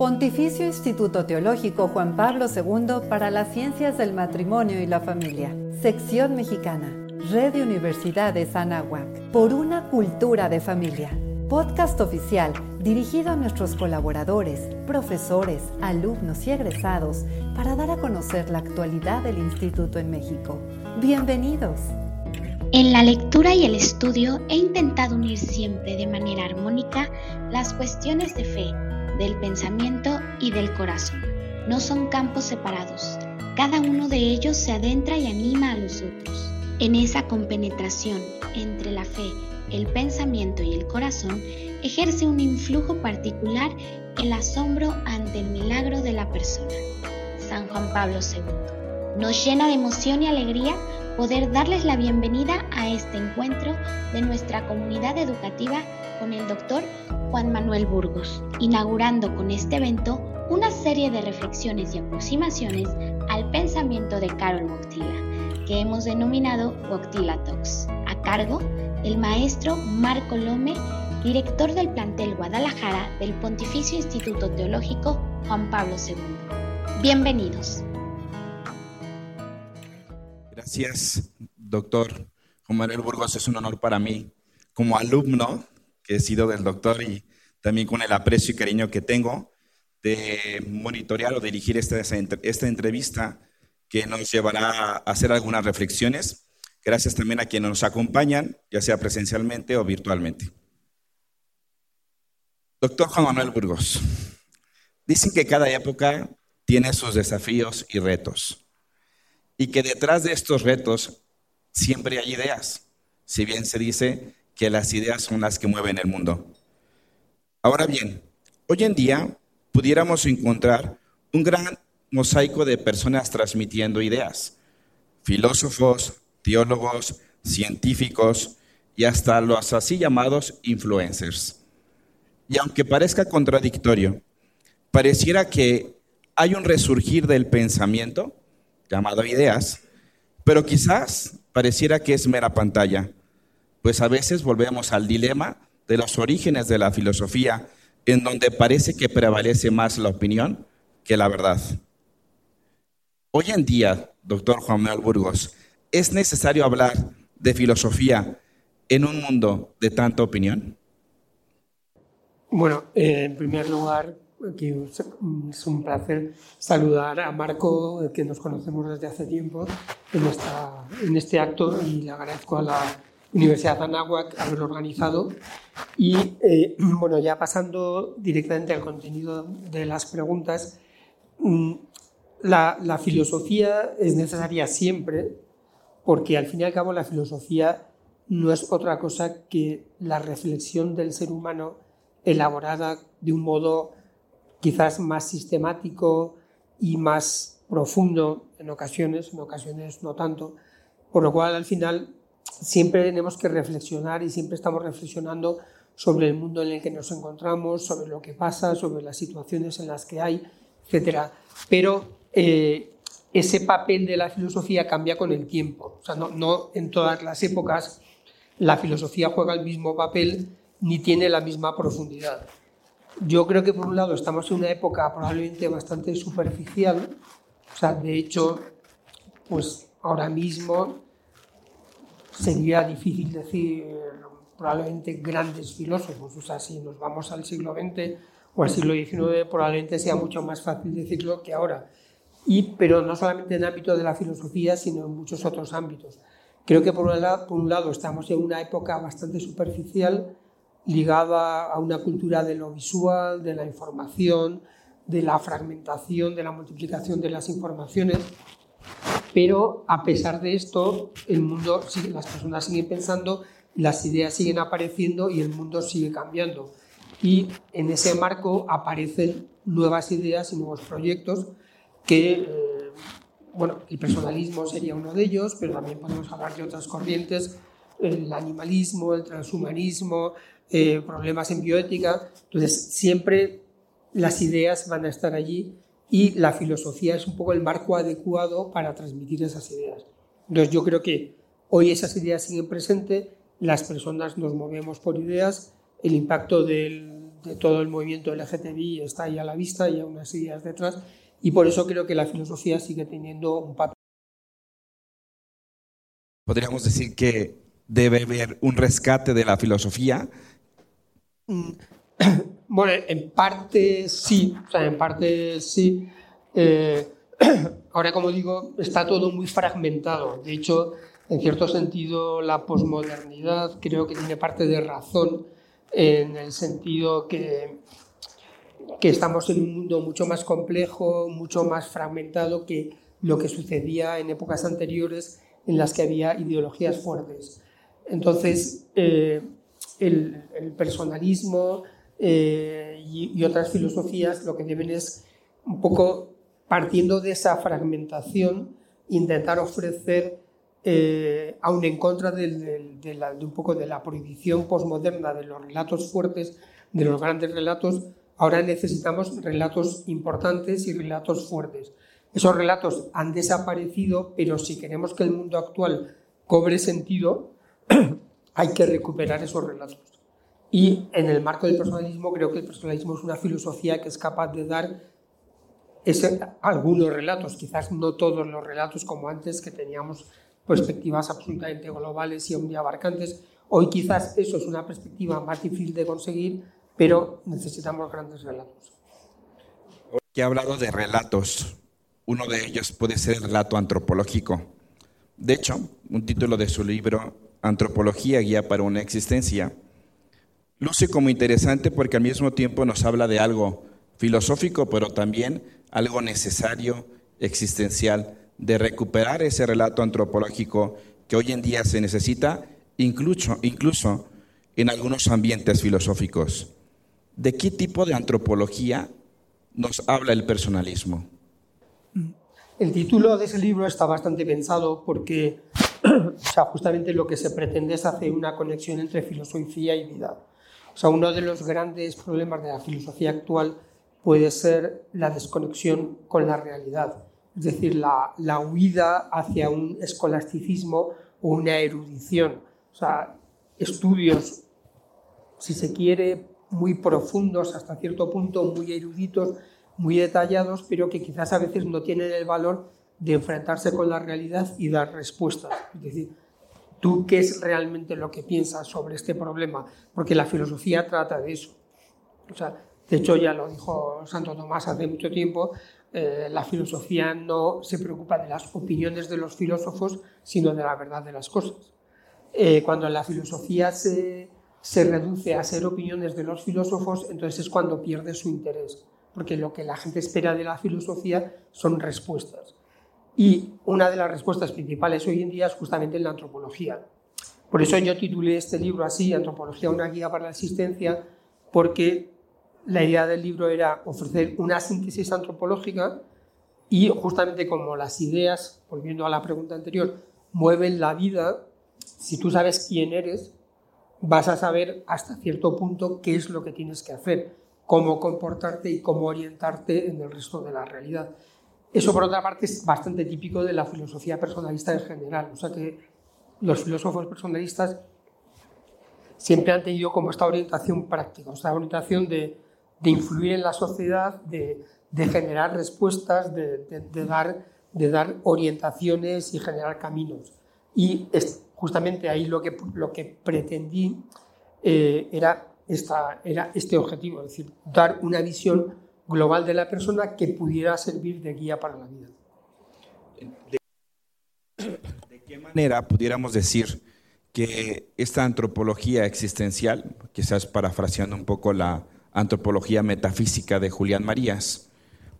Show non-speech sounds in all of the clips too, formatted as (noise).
Pontificio Instituto Teológico Juan Pablo II para las Ciencias del Matrimonio y la Familia. Sección Mexicana. Red de Universidades Anáhuac. Por una cultura de familia. Podcast oficial dirigido a nuestros colaboradores, profesores, alumnos y egresados para dar a conocer la actualidad del Instituto en México. Bienvenidos. En la lectura y el estudio he intentado unir siempre de manera armónica las cuestiones de fe, del pensamiento y del corazón. No son campos separados. Cada uno de ellos se adentra y anima a los otros. En esa compenetración entre la fe, el pensamiento y el corazón ejerce un influjo particular el asombro ante el milagro de la persona. San Juan Pablo II. Nos llena de emoción y alegría poder darles la bienvenida a este encuentro de nuestra comunidad educativa con el doctor Juan Manuel Burgos, inaugurando con este evento una serie de reflexiones y aproximaciones al pensamiento de Carol Wojtyla, que hemos denominado Wojtyla Talks, a cargo del maestro Marco Lome, director del plantel Guadalajara del Pontificio Instituto Teológico Juan Pablo II. Bienvenidos. Gracias, doctor Juan Manuel Burgos. Es un honor para mí, como alumno he sido del doctor y también con el aprecio y cariño que tengo, de monitorear o dirigir esta, esta entrevista que nos llevará a hacer algunas reflexiones. Gracias también a quienes nos acompañan, ya sea presencialmente o virtualmente. Doctor Juan Manuel Burgos, dicen que cada época tiene sus desafíos y retos y que detrás de estos retos siempre hay ideas, si bien se dice que las ideas son las que mueven el mundo. Ahora bien, hoy en día pudiéramos encontrar un gran mosaico de personas transmitiendo ideas, filósofos, teólogos, científicos y hasta los así llamados influencers. Y aunque parezca contradictorio, pareciera que hay un resurgir del pensamiento llamado ideas, pero quizás pareciera que es mera pantalla, pues a veces volvemos al dilema de los orígenes de la filosofía, en donde parece que prevalece más la opinión que la verdad. Hoy en día, doctor Juan Manuel Burgos, ¿es necesario hablar de filosofía en un mundo de tanta opinión? Bueno, eh, en primer lugar, es un placer saludar a Marco, que nos conocemos desde hace tiempo, en, en este acto y le agradezco a la Universidad de Anáhuac haberlo organizado. Y eh, bueno, ya pasando directamente al contenido de las preguntas, mm, la, la filosofía es necesaria siempre porque al fin y al cabo la filosofía no es otra cosa que la reflexión del ser humano elaborada de un modo quizás más sistemático y más profundo en ocasiones, en ocasiones no tanto, por lo cual al final siempre tenemos que reflexionar y siempre estamos reflexionando sobre el mundo en el que nos encontramos, sobre lo que pasa, sobre las situaciones en las que hay, etc. Pero eh, ese papel de la filosofía cambia con el tiempo. O sea, no, no en todas las épocas la filosofía juega el mismo papel ni tiene la misma profundidad. Yo creo que por un lado estamos en una época probablemente bastante superficial, o sea, de hecho, pues ahora mismo sería difícil decir probablemente grandes filósofos, o sea, si nos vamos al siglo XX o al siglo XIX probablemente sea mucho más fácil decirlo que ahora. Y, pero no solamente en el ámbito de la filosofía, sino en muchos otros ámbitos. Creo que por un lado, por un lado estamos en una época bastante superficial, ligada a una cultura de lo visual, de la información, de la fragmentación, de la multiplicación de las informaciones. Pero a pesar de esto, el mundo, las personas siguen pensando, las ideas siguen apareciendo y el mundo sigue cambiando. Y en ese marco aparecen nuevas ideas y nuevos proyectos que, eh, bueno, el personalismo sería uno de ellos, pero también podemos hablar de otras corrientes, el animalismo, el transhumanismo, eh, problemas en bioética. Entonces, siempre las ideas van a estar allí y la filosofía es un poco el marco adecuado para transmitir esas ideas. Entonces, yo creo que hoy esas ideas siguen presentes, las personas nos movemos por ideas, el impacto del, de todo el movimiento LGTBI está ahí a la vista y hay unas ideas detrás y por eso creo que la filosofía sigue teniendo un papel. Podríamos decir que debe haber un rescate de la filosofía. Bueno, en parte sí, o sea, en parte sí. Eh, (clears throat) ahora, como digo, está todo muy fragmentado. De hecho, en cierto sentido, la posmodernidad creo que tiene parte de razón en el sentido que, que estamos en un mundo mucho más complejo, mucho más fragmentado que lo que sucedía en épocas anteriores en las que había ideologías fuertes. Entonces, eh, el, personalismo eh, y, otras filosofías lo que deben es un poco partiendo de esa fragmentación, intentar ofrecer, eh, en contra de, un poco de la prohibición posmoderna de los relatos fuertes, de los grandes relatos, ahora necesitamos relatos importantes y relatos fuertes. Esos relatos han desaparecido, pero si queremos que el mundo actual cobre sentido, (clears throat) hay que recuperar esos relatos. Y en el marco del personalismo, creo que el personalismo es una filosofía que es capaz de dar algunos relatos, quizás no todos los relatos como antes, que teníamos perspectivas absolutamente globales y abarcantes. Hoy quizás eso es una perspectiva más difícil de conseguir, pero necesitamos grandes relatos. Que ha hablado de relatos. Uno de ellos puede ser el relato antropológico. De hecho, un título de su libro, Antropología, Guía para una Existencia, luce como interesante porque al mismo tiempo nos habla de algo filosófico, pero también algo necesario, existencial, de recuperar ese relato antropológico que hoy en día se necesita, incluso, incluso en algunos ambientes filosóficos. ¿De qué tipo de antropología nos habla el personalismo? El título de ese libro está bastante pensado porque (clears throat) o sea, justamente lo que se pretende es hacer una conexión entre filosofía y vida. Sea, uno de los grandes problemas de la filosofía actual puede ser la desconexión con la realidad, es decir, la, la huida hacia un escolasticismo o una erudición, o sea, estudios, si se quiere, muy profundos, hasta cierto punto muy eruditos, muy detallados, pero que quizás a veces no tienen el valor de enfrentarse con la realidad y dar respuestas. Es decir, tú qué es realmente lo que piensas sobre este problema, porque la filosofía trata de eso. O sea, de hecho, ya lo dijo Santo Tomás hace mucho tiempo, eh, la filosofía no se preocupa de las opiniones de los filósofos, sino de la verdad de las cosas. Eh, cuando la filosofía se, se reduce a ser opiniones de los filósofos, entonces es cuando pierde su interés, porque lo que la gente espera de la filosofía son respuestas. Y una de las respuestas principales hoy en día es justamente la antropología. Por eso yo titulé este libro así, Antropología, una guía para la existencia, porque la idea del libro era ofrecer una síntesis antropológica y justamente como las ideas, volviendo a la pregunta anterior, mueven la vida, si tú sabes quién eres, vas a saber hasta cierto punto qué es lo que tienes que hacer, cómo comportarte y cómo orientarte en el resto de la realidad. Eso, por otra parte, es bastante típico de la filosofía personalista en general. O sea que los filósofos personalistas siempre han tenido como esta orientación práctica, esta orientación de de influir en la sociedad, de, generar respuestas, de, dar, de dar orientaciones y generar caminos. Y es justamente ahí lo que, lo que pretendí eh, era, esta, era este objetivo, es decir, dar una visión global de la persona que pudiera servir de guía para la vida. ¿De qué manera pudiéramos decir que esta antropología existencial, quizás parafraseando un poco la, Antropología Metafísica de Julián Marías,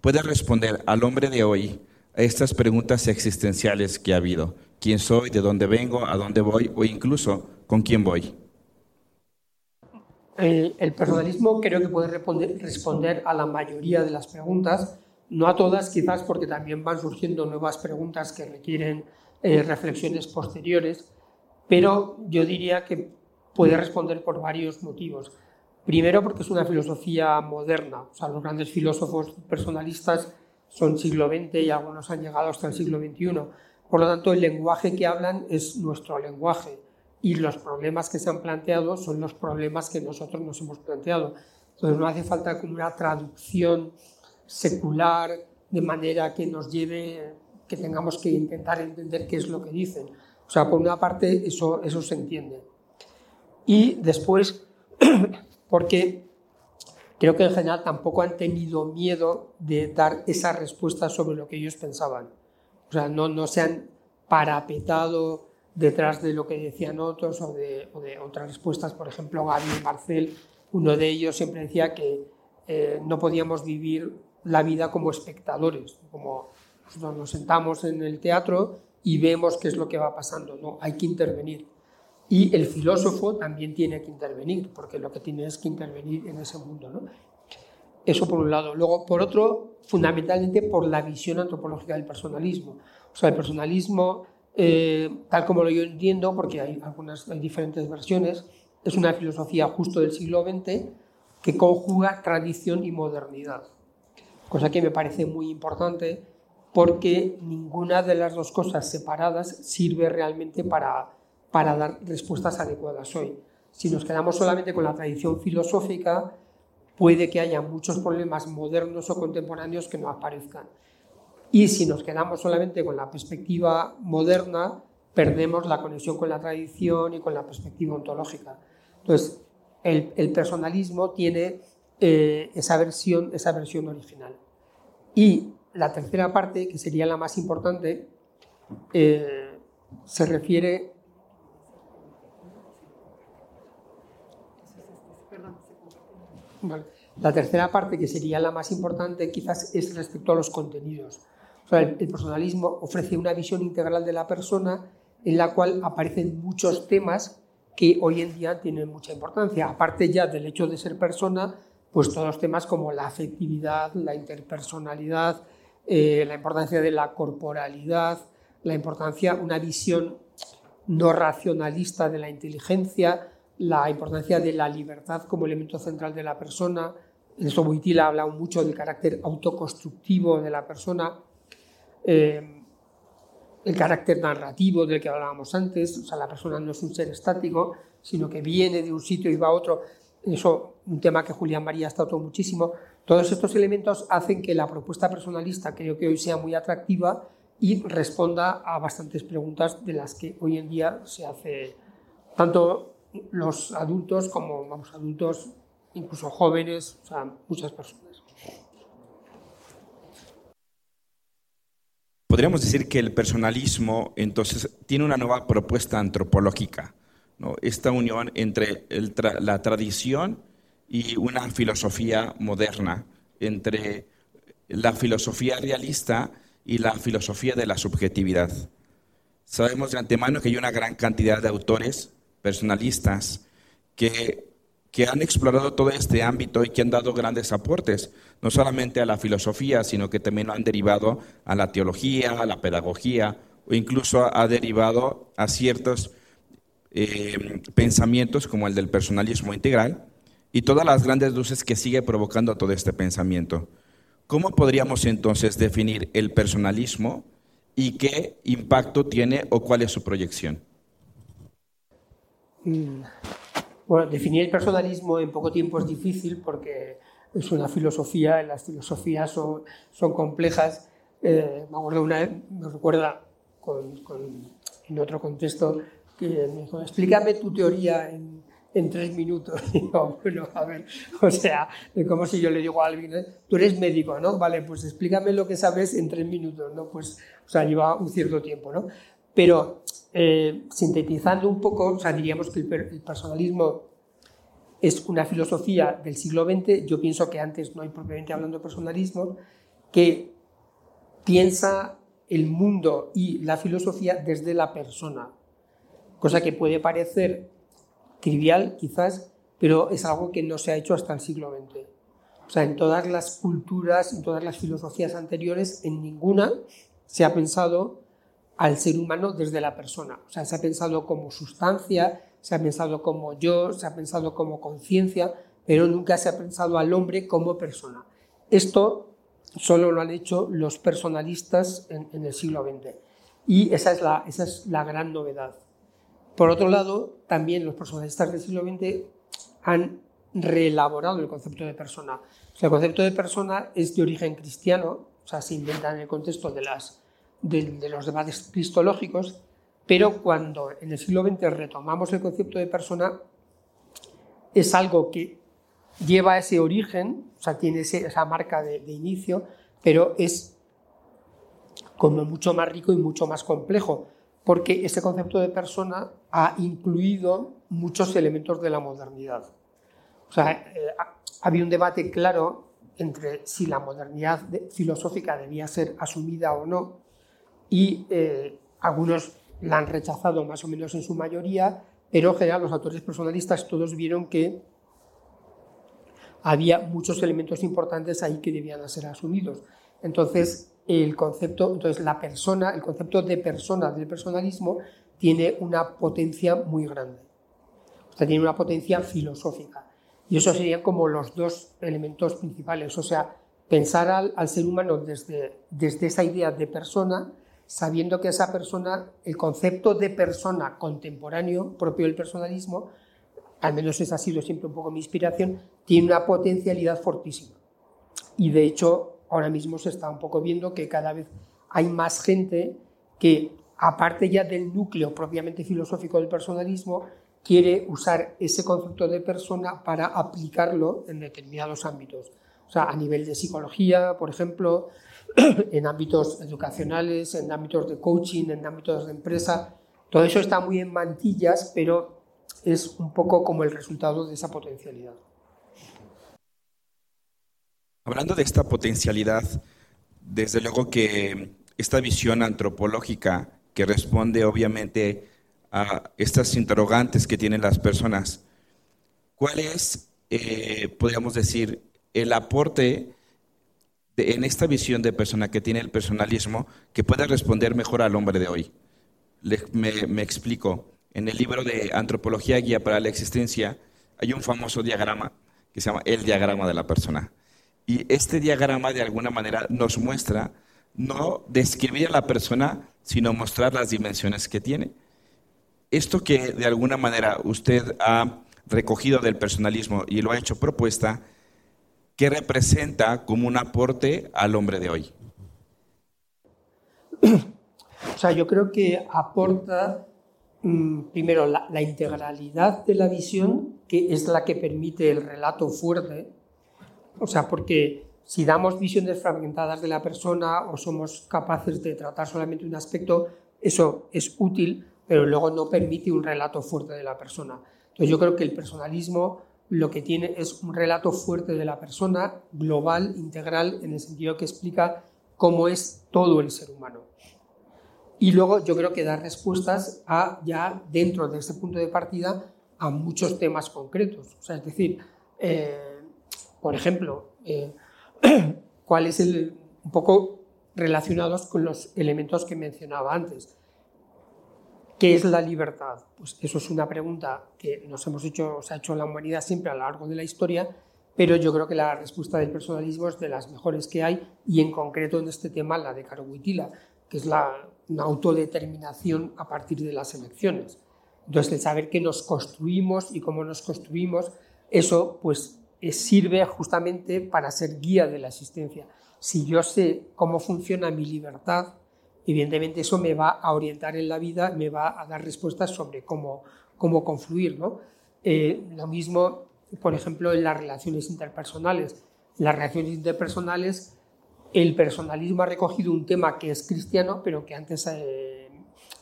puede responder al hombre de hoy a estas preguntas existenciales que ha habido. ¿Quién soy? ¿De dónde vengo? ¿A dónde voy? O incluso, ¿con quién voy? El, personalismo creo que puede responder, a la mayoría de las preguntas, no a todas quizás porque también van surgiendo nuevas preguntas que requieren eh, reflexiones posteriores, pero yo diría que puede responder por varios motivos. Primero porque es una filosofía moderna, o sea, los grandes filósofos personalistas son siglo XX y algunos han llegado hasta el siglo XXI. Por lo tanto, el lenguaje que hablan es nuestro lenguaje y los problemas que se han planteado son los problemas que nosotros nos hemos planteado. Entonces no hace falta como una traducción secular de manera que nos lleve, que tengamos que intentar entender qué es lo que dicen. O sea, por una parte eso, eso se entiende. Y después, (clears throat) porque creo que en general tampoco han tenido miedo de dar esa respuesta sobre lo que ellos pensaban. O sea, no, no se han parapetado detrás de lo que decían otros o de, otras respuestas. Por ejemplo, Gabriel Marcel, uno de ellos, siempre decía que eh, no podíamos vivir la vida como espectadores, como nos sentamos en el teatro y vemos qué es lo que va pasando. No, hay que intervenir. Y el filósofo también tiene que intervenir, porque lo que tiene es que intervenir en ese mundo. ¿no? Eso por un lado. Luego, por otro, fundamentalmente por la visión antropológica del personalismo. O sea, el personalismo, eh, tal como lo yo entiendo, porque hay, algunas, diferentes versiones, es una filosofía justo del siglo XX que conjuga tradición y modernidad. Cosa que me parece muy importante porque ninguna de las dos cosas separadas sirve realmente para, para dar respuestas adecuadas hoy. Si nos quedamos solamente con la tradición filosófica, puede que haya muchos problemas modernos o contemporáneos que no aparezcan. Y si nos quedamos solamente con la perspectiva moderna, perdemos la conexión con la tradición y con la perspectiva ontológica. Entonces, el, personalismo tiene eh, esa, versión, esa versión original. Y la tercera parte, que sería la más importante, eh, se refiere La tercera parte, que sería la más importante, quizás es respecto a los contenidos. El, personalismo ofrece una visión integral de la persona en la cual aparecen muchos temas que hoy en día tienen mucha importancia. Aparte ya del hecho de ser persona, pues todos los temas como la afectividad, la interpersonalidad, eh, la importancia de la corporalidad, la importancia, una visión no racionalista de la inteligencia, la importancia de la libertad como elemento central de la persona. En eso ha hablado mucho del carácter autoconstructivo de la persona, eh, el carácter narrativo del que hablábamos antes, o sea, la persona no es un ser estático, sino que viene de un sitio y va a otro. Eso, un tema que Julián María ha estado muchísimo. Todos estos elementos hacen que la propuesta personalista creo que hoy sea muy atractiva y responda a bastantes preguntas de las que hoy en día se hace tanto los adultos como vamos, adultos, incluso jóvenes, o sea, muchas personas. Podríamos decir que el personalismo entonces tiene una nueva propuesta antropológica, esta unión entre la tradición y una filosofía moderna, entre la filosofía realista y la filosofía de la subjetividad. Sabemos de antemano que hay una gran cantidad de autores personalistas que, que han explorado todo este ámbito y que han dado grandes aportes, no solamente a la filosofía, sino que también han derivado a la teología, a la pedagogía, o incluso ha derivado a ciertos eh, pensamientos como el del personalismo integral y todas las grandes luces que sigue provocando todo este pensamiento. ¿Cómo podríamos entonces definir el personalismo y qué impacto tiene o cuál es su proyección? Mm. Bueno, definir el personalismo en poco tiempo es difícil porque es una filosofía, las filosofías son, son complejas. Eh, me acuerdo una vez, me recuerda con, en otro contexto, que me dijo, explícame tu teoría en, en tres minutos. (laughs) Digo, bueno, a ver, o sea, es como si yo le digo a alguien, ¿eh? tú eres médico, ¿no? Vale, pues explícame lo que sabes en tres minutos, ¿no? Pues, o sea, lleva un cierto tiempo, ¿no? Pero eh, sintetizando un poco, o sea, diríamos que el, personalismo es una filosofía del siglo XX, yo pienso que antes no hay propiamente hablando de personalismo, que piensa el mundo y la filosofía desde la persona, cosa que puede parecer trivial quizás, pero es algo que no se ha hecho hasta el siglo XX. O sea, en todas las culturas, en todas las filosofías anteriores, en ninguna se ha pensado al ser humano desde la persona. O sea, se ha pensado como sustancia, se ha pensado como yo, se ha pensado como conciencia, pero nunca se ha pensado al hombre como persona. Esto solo lo han hecho los personalistas en, el siglo XX. Y esa es, la, esa es la gran novedad. Por otro lado, también los personalistas del siglo XX han reelaborado el concepto de persona. O sea, el concepto de persona es de origen cristiano, o sea, se inventa en el contexto de, las, de, los debates cristológicos, pero cuando en el siglo XX retomamos el concepto de persona, es algo que lleva ese origen, o sea, tiene esa marca de, inicio, pero es como mucho más rico y mucho más complejo, porque ese concepto de persona ha incluido muchos elementos de la modernidad. O sea, eh, había un debate claro entre si la modernidad filosófica debía ser asumida o no, y eh, algunos la han rechazado más o menos en su mayoría, pero en general los autores personalistas todos vieron que había muchos elementos importantes ahí que debían ser asumidos. Entonces, el concepto, entonces la persona, el concepto de persona del personalismo tiene una potencia muy grande. O sea, tiene una potencia filosófica. Y eso serían como los dos elementos principales. O sea, pensar al, ser humano desde, desde esa idea de persona, sabiendo que esa persona, el concepto de persona contemporáneo propio del personalismo, al menos esa ha sido siempre un poco mi inspiración, tiene una potencialidad fortísima. Y de hecho, ahora mismo se está un poco viendo que cada vez hay más gente que, aparte ya del núcleo propiamente filosófico del personalismo, quiere usar ese concepto de persona para aplicarlo en determinados ámbitos. O sea, a nivel de psicología, por ejemplo, (coughs) en ámbitos educacionales, en ámbitos de coaching, en ámbitos de empresa. Todo eso está muy en mantillas, pero es un poco como el resultado de esa potencialidad. Hablando de esta potencialidad, desde luego que esta visión antropológica que responde obviamente a estas interrogantes que tienen las personas, ¿cuál es, eh, podríamos decir, el aporte en esta visión de persona que tiene el personalismo que pueda responder mejor al hombre de hoy? me, me explico. En el libro de Antropología Guía para la Existencia hay un famoso diagrama que se llama el diagrama de la persona. Y este diagrama de alguna manera nos muestra no describir a la persona, sino mostrar las dimensiones que tiene. Esto que de alguna manera usted ha recogido del personalismo y lo ha hecho propuesta, ¿qué representa como un aporte al hombre de hoy? O sea, yo creo que aporta mm, primero la, la, integralidad de la visión, que es la que permite el relato fuerte, o sea, porque si damos visiones fragmentadas de la persona o somos capaces de tratar solamente un aspecto, eso es útil, pero luego no permite un relato fuerte de la persona. Entonces yo creo que el personalismo lo que tiene es un relato fuerte de la persona, global, integral, en el sentido que explica cómo es todo el ser humano. Y luego yo creo que da respuestas a, ya dentro de ese punto de partida a muchos temas concretos. O sea, es decir, eh, por ejemplo, eh, (clears throat) cuál es el, un poco relacionados con los elementos que mencionaba antes. ¿Qué es la libertad? Pues eso es una pregunta que nos hemos hecho, se ha hecho la humanidad siempre a lo largo de la historia, pero yo creo que la respuesta del personalismo es de las mejores que hay y en concreto en este tema la de Caro que es la una autodeterminación a partir de las elecciones. Entonces, el saber que nos construimos y cómo nos construimos, eso pues sirve justamente para ser guía de la existencia. Si yo sé cómo funciona mi libertad, evidentemente eso me va a orientar en la vida, me va a dar respuestas sobre cómo, cómo confluir. ¿no? Eh, lo mismo, por ejemplo, en las relaciones interpersonales. Las relaciones interpersonales, el personalismo ha recogido un tema que es cristiano, pero que antes eh,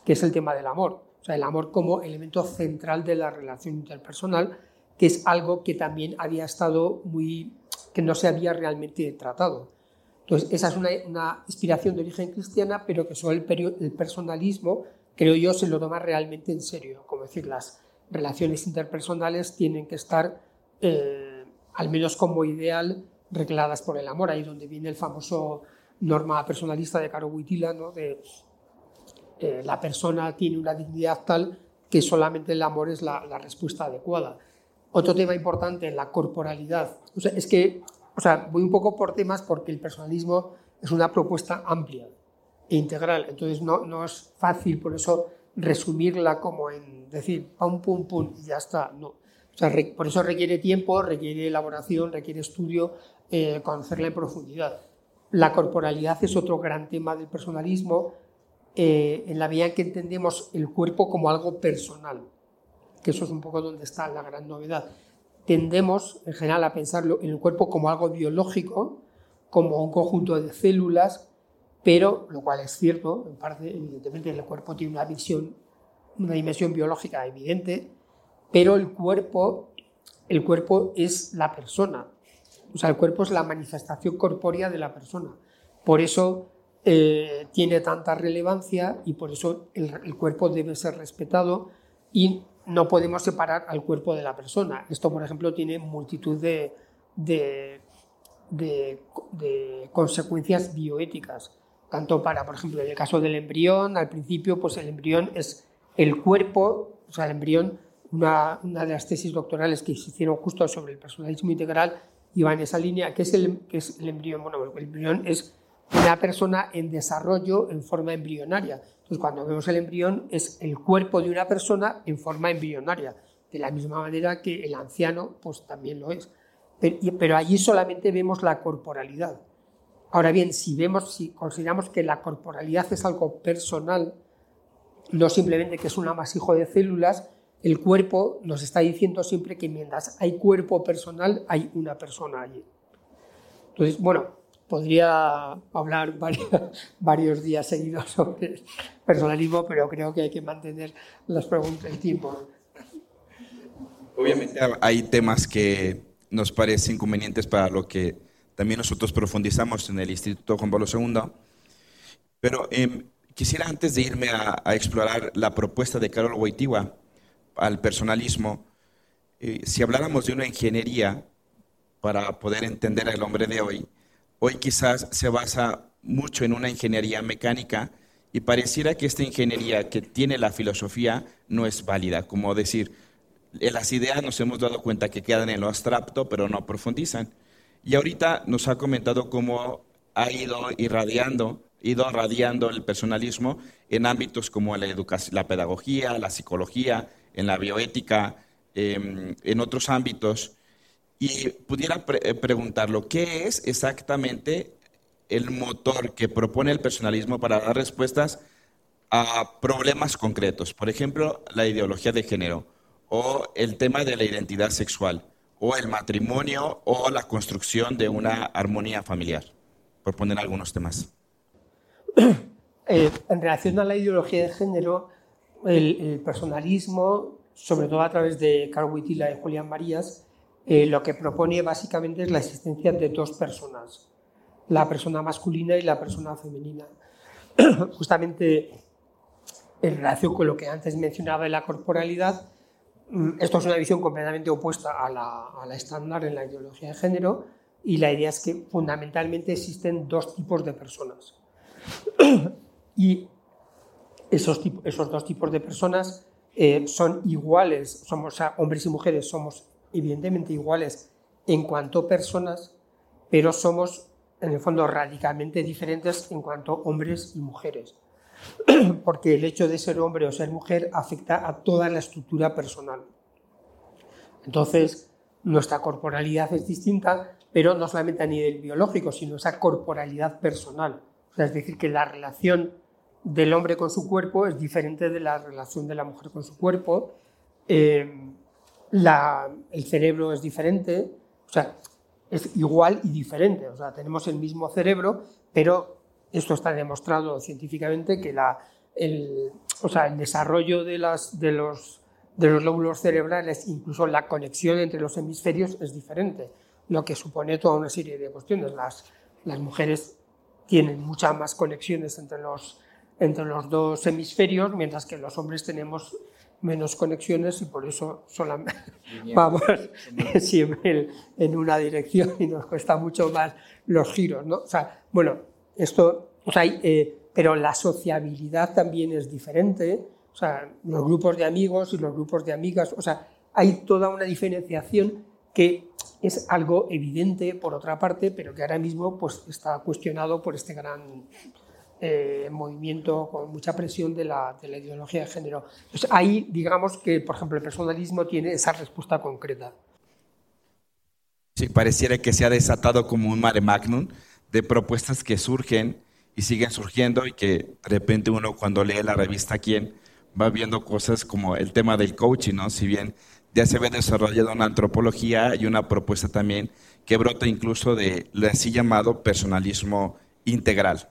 que es el tema del amor. O sea, el amor como elemento central de la relación interpersonal que es algo que también había estado muy, que no se había realmente tratado. Entonces, esa es una, inspiración de origen cristiana, pero que sobre el, personalismo, creo yo, se lo toma realmente en serio. Como decir, las relaciones interpersonales tienen que estar, eh, al menos como ideal, regladas por el amor, ahí donde viene el famoso norma personalista de Caro Witila, ¿no? de eh, la persona tiene una dignidad tal que solamente el amor es la, la respuesta adecuada. Otro tema importante, la corporalidad. O sea, es que, o sea, voy un poco por temas porque el personalismo es una propuesta amplia e integral. Entonces no, no es fácil, por eso, resumirla como en decir pum, pum, pum y ya está. No. por eso requiere tiempo, requiere elaboración, requiere estudio, eh, conocerla en profundidad. La corporalidad es otro gran tema del personalismo, eh, en la medida en que entendemos el cuerpo como algo personal, que eso es un poco donde está la gran novedad. Tendemos, en general, a pensarlo en el cuerpo como algo biológico, como un conjunto de células, pero, lo cual es cierto, en parte, evidentemente, el cuerpo tiene una visión, una dimensión biológica evidente, pero el cuerpo, el cuerpo es la persona. O sea, el cuerpo es la manifestación corpórea de la persona. Por eso eh, tiene tanta relevancia y por eso el, cuerpo debe ser respetado y no podemos separar al cuerpo de la persona. Esto, por ejemplo, tiene multitud de, de, de consecuencias bioéticas. Tanto para, por ejemplo, en el caso del embrión, al principio, pues el embrión es el cuerpo, o sea, el embrión una, de las tesis doctorales que se hicieron justo sobre el personalismo integral iba en esa línea, que es el, que es el embrión. Bueno, el embrión es una persona en desarrollo en forma embrionaria. Entonces, cuando vemos el embrión, es el cuerpo de una persona en forma embrionaria, de la misma manera que el anciano, pues también lo es. Pero, pero allí solamente vemos la corporalidad. Ahora bien, si vemos, si consideramos que la corporalidad es algo personal, no simplemente que es un amasijo de células, el cuerpo nos está diciendo siempre que mientras hay cuerpo personal, hay una persona allí. Entonces, bueno, podría hablar (laughs) varios, días seguidos sobre personalismo, pero creo que hay que mantener las preguntas, el tiempo. Obviamente hay temas que nos parecen convenientes para lo que también nosotros profundizamos en el Instituto Juan Pablo II, pero em, quisiera antes de irme a, explorar la propuesta de Carol Wojtyła, al personalismo, eh, si habláramos de una ingeniería para poder entender al hombre de hoy, hoy quizás se basa mucho en una ingeniería mecánica y pareciera que esta ingeniería que tiene la filosofía no es válida, como decir, las ideas nos hemos dado cuenta que quedan en lo abstracto, pero no profundizan. Y ahorita nos ha comentado cómo ha ido irradiando, ido radiando el personalismo en ámbitos como la educación, la pedagogía, la psicología, en la bioética, em, en otros ámbitos, y pudiera eh, preguntarlo, ¿qué es exactamente el motor que propone el personalismo para dar respuestas a problemas concretos? Por ejemplo, la ideología de género, o el tema de la identidad sexual, o el matrimonio, o la construcción de una armonía familiar, por poner algunos temas. (coughs) Eh, en relación a la ideología de género, el, personalismo, sobre todo a través de Carl Witila y Julián Marías, eh, lo que propone básicamente es la existencia de dos personas, la persona masculina y la persona femenina. (clears throat) Justamente en relación con lo que antes mencionaba de la corporalidad, mm, esto es una visión completamente opuesta a la, estándar en la ideología de género y la idea es que fundamentalmente existen dos tipos de personas. (clears throat) y esos, esos dos tipos de personas eh, son iguales, somos hombres y mujeres, somos evidentemente iguales en cuanto a personas, pero somos en el fondo radicalmente diferentes en cuanto a hombres y mujeres. (clears throat) Porque el hecho de ser hombre o ser mujer afecta a toda la estructura personal. Entonces, nuestra corporalidad es distinta, pero no solamente a nivel biológico, sino esa corporalidad personal. es decir, que la relación del hombre con su cuerpo es diferente de la relación de la mujer con su cuerpo. Eh, el cerebro es diferente, o sea, es igual y diferente. O sea, tenemos el mismo cerebro, pero esto está demostrado científicamente que la, el, o sea, el desarrollo de, las, de, los, de los lóbulos cerebrales, incluso la conexión entre los hemisferios, es diferente, lo que supone toda una serie de cuestiones. Las, las mujeres tienen muchas más conexiones entre los entre los dos hemisferios, mientras que los hombres tenemos menos conexiones y por eso solamente vamos (laughs) siempre en una dirección y nos cuesta mucho más los giros, ¿no? O sea, bueno, esto, o sea, eh, pero la sociabilidad también es diferente, o sea, los grupos de amigos y los grupos de amigas, o sea, hay toda una diferenciación que es algo evidente por otra parte, pero que ahora mismo pues está cuestionado por este gran eh, movimiento con mucha presión de la, de la ideología de género. Entonces ahí digamos que, por ejemplo, el personalismo tiene esa respuesta concreta. Sí, pareciera que se ha desatado como un mare magnum de propuestas que surgen y siguen surgiendo y que de repente uno cuando lee la revista Quién va viendo cosas como el tema del coaching, ¿no? Si bien ya se ve desarrollado una antropología y una propuesta también que brota incluso de así llamado personalismo integral.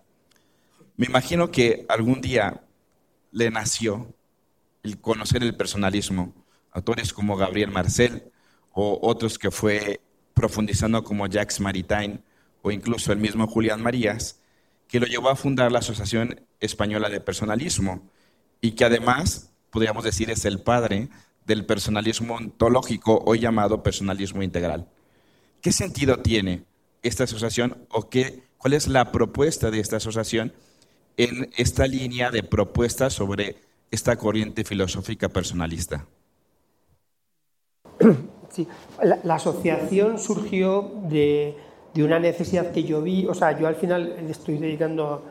Me imagino que algún día le nació el conocer el personalismo. Autores como Gabriel Marcel o otros que fue profundizando como Jacques Maritain o incluso el mismo Julián Marías, que lo llevó a fundar la Asociación Española de Personalismo y que además, podríamos decir, es el padre del personalismo ontológico hoy llamado personalismo integral. ¿Qué sentido tiene esta asociación o qué, cuál es la propuesta de esta asociación en esta línea de propuestas sobre esta corriente filosófica personalista? (clears throat) Sí, la, asociación surgió de, de, una necesidad que yo vi, o sea, yo al final estoy dedicando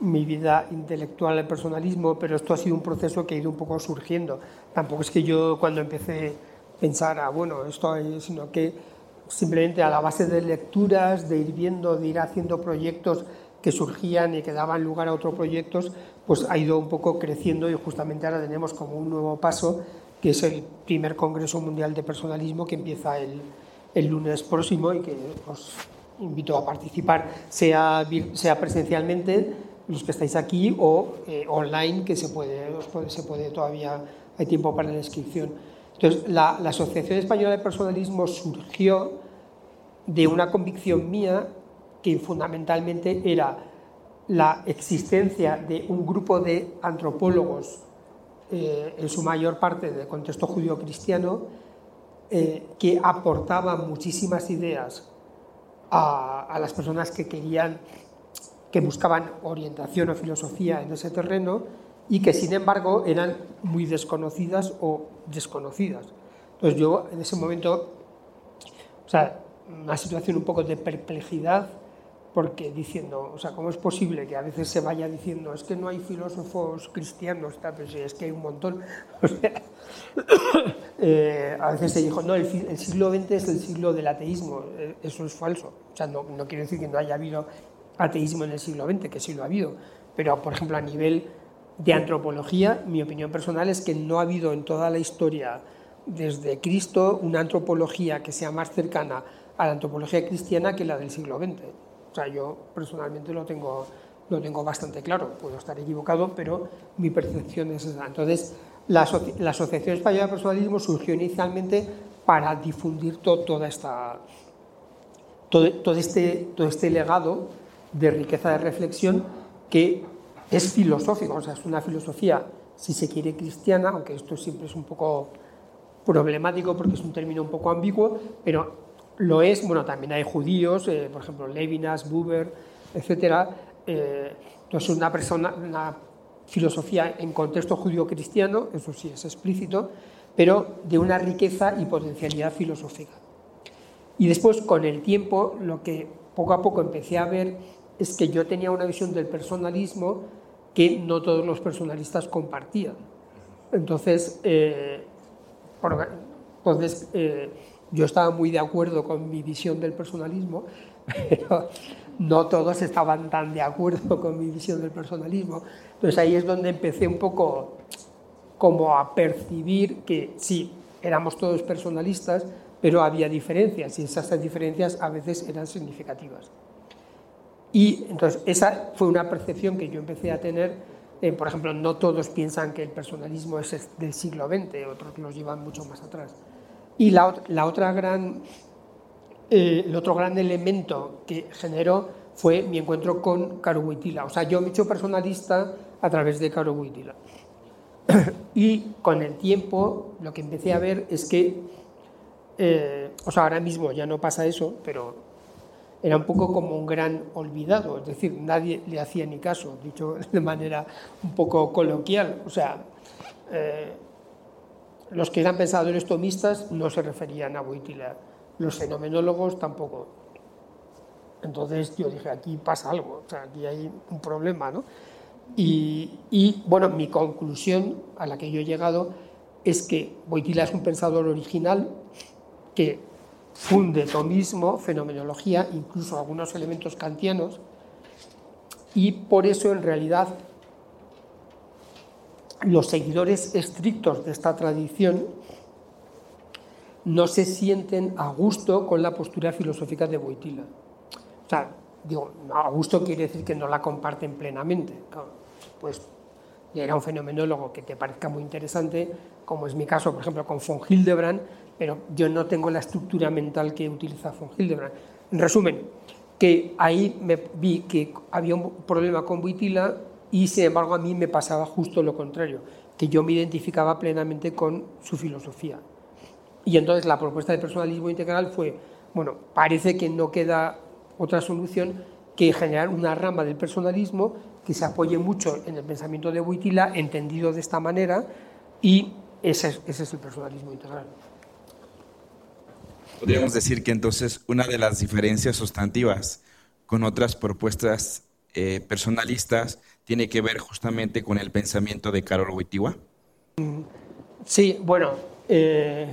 mi vida intelectual al personalismo, pero esto ha sido un proceso que ha ido un poco surgiendo. Tampoco es que yo cuando empecé pensara, bueno, esto es, sino que simplemente a la base de lecturas, de ir viendo, de ir haciendo proyectos que surgían y que daban lugar a otros proyectos, pues ha ido un poco creciendo y justamente ahora tenemos como un nuevo paso que es el primer Congreso Mundial de Personalismo que empieza el, el lunes próximo y que os invito a participar, sea, sea presencialmente, los que estáis aquí, o eh, online, que se puede, se puede todavía, hay tiempo para la inscripción. Entonces, la, la Asociación Española de Personalismo surgió de una convicción mía que fundamentalmente era la existencia de un grupo de antropólogos eh, en su mayor parte del contexto judío-cristiano, eh, que aportaban muchísimas ideas a, las personas que querían, que buscaban orientación o filosofía en ese terreno y que sin embargo eran muy desconocidas o desconocidas. Entonces yo en ese momento, o sea, una situación un poco de perplejidad porque diciendo, o sea, ¿cómo es posible que a veces se vaya diciendo, es que no hay filósofos cristianos, pero sí, es que hay un montón? (laughs) (coughs) Eh, a veces se dijo, no, el, siglo XX es el siglo del ateísmo, eh, eso es falso. O sea, no, no quiere decir que no haya habido ateísmo en el siglo XX, que sí lo ha habido, pero por ejemplo a nivel de antropología, mi opinión personal es que no ha habido en toda la historia desde Cristo una antropología que sea más cercana a la antropología cristiana que la del siglo XX. O sea, yo personalmente lo tengo, lo tengo bastante claro, puedo estar equivocado, pero mi percepción es esa. Entonces, la, Asociación Española de Personalismo surgió inicialmente para difundir toda esta, todo, todo, este, todo este legado de riqueza de reflexión que es filosófico, o sea, es una filosofía, si se quiere, cristiana, aunque esto siempre es un poco problemático porque es un término un poco ambiguo, pero lo es, bueno, también hay judíos, eh, por ejemplo, Levinas, Buber, etc. Eh, entonces, una persona, una filosofía en contexto judío-cristiano, eso sí es explícito, pero de una riqueza y potencialidad filosófica. Y después, con el tiempo, lo que poco a poco empecé a ver es que yo tenía una visión del personalismo que no todos los personalistas compartían. Entonces, eh, entonces eh, yo estaba muy de acuerdo con mi visión del personalismo, (laughs) pero no todos estaban tan de acuerdo con mi visión del personalismo. Entonces ahí es donde empecé un poco como a percibir que sí, éramos todos personalistas, pero había diferencias y esas diferencias a veces eran significativas. Y entonces esa fue una percepción que yo empecé a tener. Por ejemplo, no todos piensan que el personalismo es del siglo XX, otros los llevan mucho más atrás. Y la, la otra gran, eh, el otro gran elemento que generó fue mi encuentro con Caro Huitila. O sea, yo me he hecho personalista a través de Caro Huitila. (coughs) y con el tiempo lo que empecé a ver es que, eh, o sea, ahora mismo ya no pasa eso, pero era un poco como un gran olvidado, es decir, nadie le hacía ni caso, dicho (laughs) de manera un poco coloquial. O sea, eh, los que eran pensadores tomistas no se referían a Wojtyla, los fenomenólogos tampoco. Entonces yo dije, aquí pasa algo, aquí hay un problema, ¿no? Y, y, bueno, mi conclusión a la que yo he llegado es que Boitila es un pensador original que funde tomismo, fenomenología, incluso algunos elementos kantianos, y por eso en realidad los seguidores estrictos de esta tradición no se sienten a gusto con la postura filosófica de Boitila. O sea, digo, a gusto quiere decir que no la comparten plenamente. Pues era un fenomenólogo que te parezca muy interesante, como es mi caso, por ejemplo, con von Hildebrand, pero yo no tengo la estructura mental que utiliza von Hildebrand. En resumen, que ahí me vi que había un problema con Boitila y sin embargo a mí me pasaba justo lo contrario, que yo me identificaba plenamente con su filosofía. Y entonces la propuesta de personalismo integral fue, bueno, parece que no queda otra solución que generar una rama del personalismo que se apoye mucho en el pensamiento de Wojtyla, entendido de esta manera, y ese, ese es el personalismo integral. Podríamos decir que entonces una de las diferencias sustantivas con otras propuestas eh, personalistas tiene que ver justamente con el pensamiento de Karol Wojtyła. Sí, bueno, eh,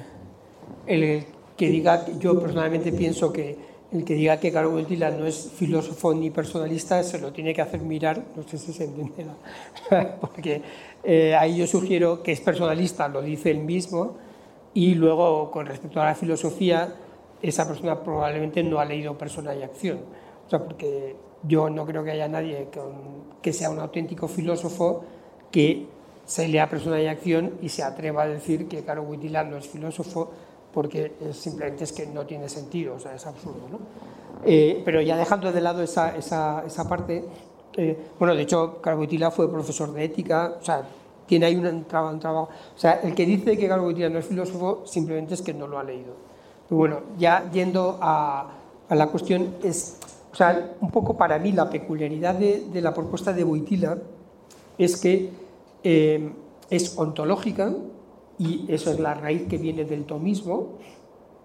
el que diga, yo personalmente pienso que el que diga que Carlos Wojtyla no es filósofo ni personalista se lo tiene que hacer mirar, no sé si se entiende, (laughs) porque eh, ahí yo sugiero que es personalista, lo dice él mismo, y luego con respecto a la filosofía, esa persona probablemente no ha leído Persona y Acción, o sea, porque yo no creo que haya nadie que sea un auténtico filósofo que se lea Persona y Acción y se atreva a decir que Carlos Wojtyla no es filósofo, porque simplemente es que no tiene sentido, o sea, es absurdo. ¿no? Eh, pero ya dejando de lado esa, esa, esa parte, eh, bueno, de hecho, Carboitila fue profesor de ética, o sea, tiene ahí un, trabajo. O sea, el que dice que Carboitila no es filósofo simplemente es que no lo ha leído. Pero bueno, ya yendo a, a la cuestión, es, o sea, un poco para mí la peculiaridad de, la propuesta de Boitila es que eh, es ontológica, y eso es la raíz que viene del tomismo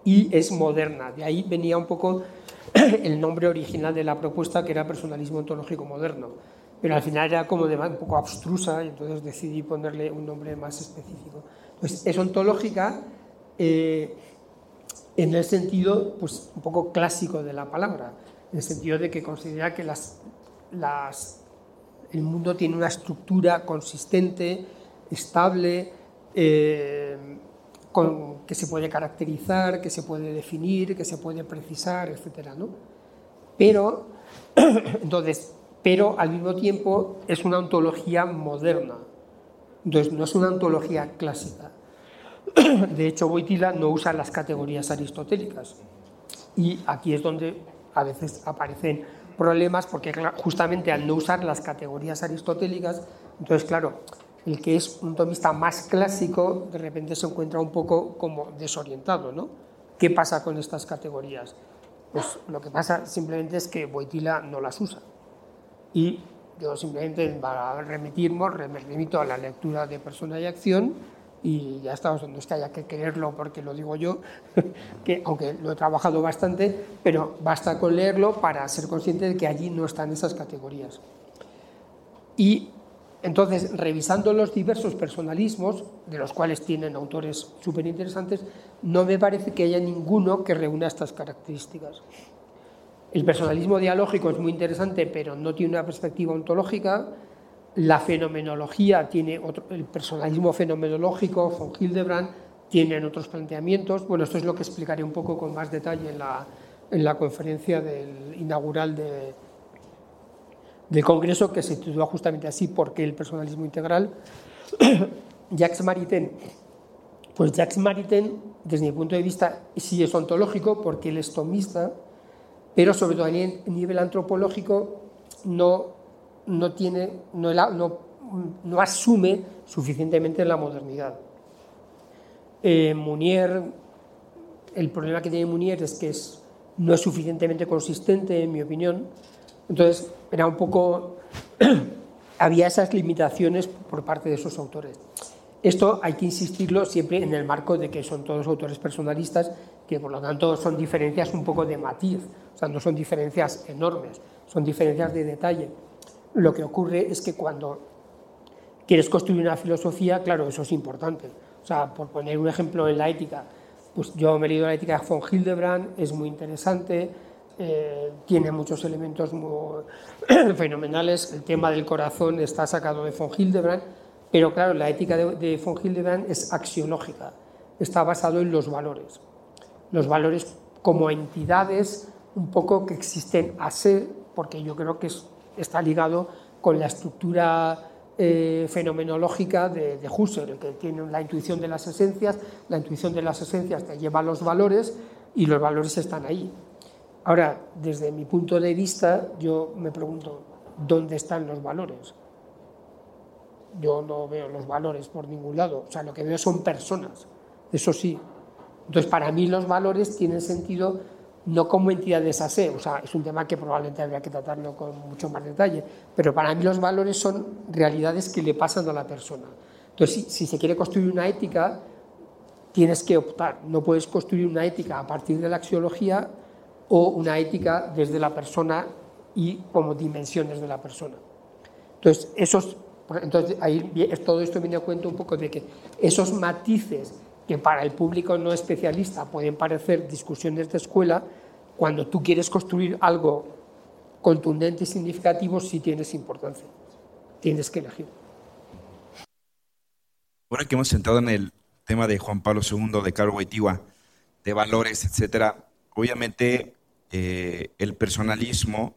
y es moderna. De ahí venía un poco (clears throat) el nombre original de la propuesta que era personalismo ontológico moderno, pero al final era como de, un poco abstrusa y entonces decidí ponerle un nombre más específico. Pues es ontológica eh, en el sentido pues, un poco clásico de la palabra, en el sentido de que considera que el mundo tiene una estructura consistente, estable, eh, que se puede caracterizar, que se puede definir, que se puede precisar, etc. ¿no? Pero, (clears throat) entonces, pero al mismo tiempo es una ontología moderna. Entonces, no es una ontología clásica. (clears throat) De hecho, Boitila no usa las categorías aristotélicas. Y aquí es donde a veces aparecen problemas, porque justamente al no usar las categorías aristotélicas, entonces, claro, el que es un tomista más clásico de repente se encuentra un poco como desorientado, ¿no? ¿Qué pasa con estas categorías? Pues lo que pasa simplemente es que Boitila no las usa. Y yo simplemente para remitirme, me remito a la lectura de Persona y Acción y ya estamos, no es que haya que quererlo porque lo digo yo, (laughs) que aunque lo he trabajado bastante, pero basta con leerlo para ser consciente de que allí no están esas categorías. Y entonces, revisando los diversos personalismos, de los cuales tienen autores súper interesantes, no me parece que haya ninguno que reúna estas características. El personalismo dialógico es muy interesante, pero no tiene una perspectiva ontológica. La fenomenología tiene otro, el personalismo fenomenológico, von Hildebrand, tienen otros planteamientos. Bueno, esto es lo que explicaré un poco con más detalle en la, en la conferencia del inaugural de, del Congreso, que se tituló justamente así, porque el personalismo integral? (coughs) Jacques Maritain. Pues Jacques Maritain, desde mi punto de vista, sí es ontológico, porque él es tomista, pero sobre todo a nivel antropológico no, no, tiene, no, asume suficientemente la modernidad. Eh, Munier, el problema que tiene Munier es que es, no es suficientemente consistente, en mi opinión, entonces, era un poco. (clears throat) había esas limitaciones por parte de esos autores. Esto hay que insistirlo siempre en el marco de que son todos autores personalistas que por lo tanto son diferencias un poco de matiz, o sea, no son diferencias enormes, son diferencias de detalle. Lo que ocurre es que cuando quieres construir una filosofía, claro, eso es importante. O sea, por poner un ejemplo en la ética, pues yo me he leído la ética de von Hildebrand, es muy interesante, eh, tiene muchos elementos muy (coughs) fenomenales, el tema del corazón está sacado de von Hildebrand, pero claro, la ética de, de von Hildebrand es axiológica, está basado en los valores. Los valores como entidades un poco que existen a ser, porque yo creo que está ligado con la estructura eh, fenomenológica de, de, Husserl, que tiene la intuición de las esencias, la intuición de las esencias te lleva a los valores y los valores están ahí. Ahora, desde mi punto de vista, yo me pregunto, ¿dónde están los valores? Yo no veo los valores por ningún lado, o sea, lo que veo son personas, eso sí. Entonces, para mí los valores tienen sentido no como entidades a o sea, es un tema que probablemente habría que tratarlo con mucho más detalle, pero para mí los valores son realidades que le pasan a la persona. Entonces, si, se quiere construir una ética, tienes que optar, no puedes construir una ética a partir de la axiología o una ética desde la persona y como dimensiones de la persona. Entonces, esos, entonces ahí, todo esto viene a cuento un poco de que esos matices que para el público no especialista pueden parecer discusiones de escuela, cuando tú quieres construir algo contundente y significativo, sí tienes importancia. Tienes que elegir. Ahora que hemos sentado en el tema de Juan Pablo II, de Carlos Wojtyła, de valores, etcétera, obviamente eh, el personalismo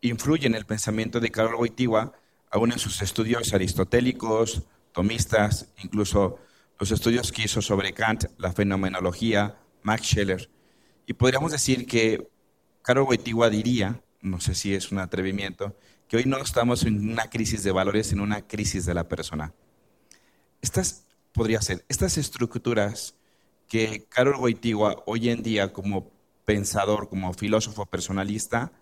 influye en el pensamiento de Carlos Wojtyła, aún en sus estudios aristotélicos, tomistas, incluso los estudios que hizo sobre Kant, la fenomenología, Max Scheler. Y podríamos decir que Karol Wojtyła diría, no sé si es un atrevimiento, que hoy no estamos en una crisis de valores, en una crisis de la persona. Estas, podría ser, estas estructuras que Karol Wojtyła hoy en día como pensador, como filósofo personalista,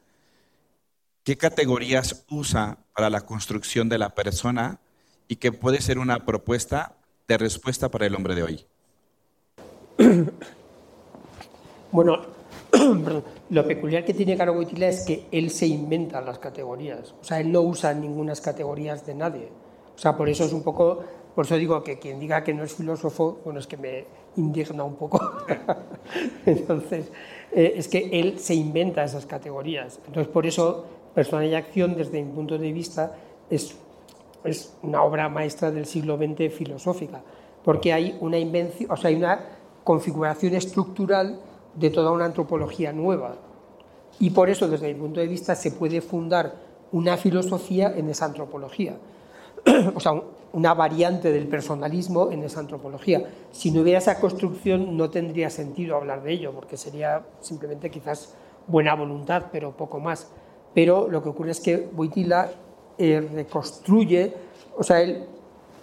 ¿qué categorías usa para la construcción de la persona y que puede ser una propuesta de respuesta para el hombre de hoy? (coughs) Bueno, (coughs) lo peculiar que tiene Caro Wojtyla es que él se inventa las categorías. O sea, él no usa ninguna categorías de nadie. O sea, por eso es un poco, por eso digo que quien diga que no es filósofo, bueno, es que me indigna un poco. (laughs) Entonces, eh, es que él se inventa esas categorías. Entonces, por eso, Persona y Acción, desde mi punto de vista, es es una obra maestra del siglo XX filosófica, porque hay una invención, o sea, hay una configuración estructural de toda una antropología nueva. Y por eso, desde mi punto de vista, se puede fundar una filosofía en esa antropología. (clears throat) o sea, una variante del personalismo en esa antropología. Si no hubiera esa construcción, no tendría sentido hablar de ello, porque sería simplemente quizás buena voluntad, pero poco más. Pero lo que ocurre es que Boitila eh, reconstruye, o sea, él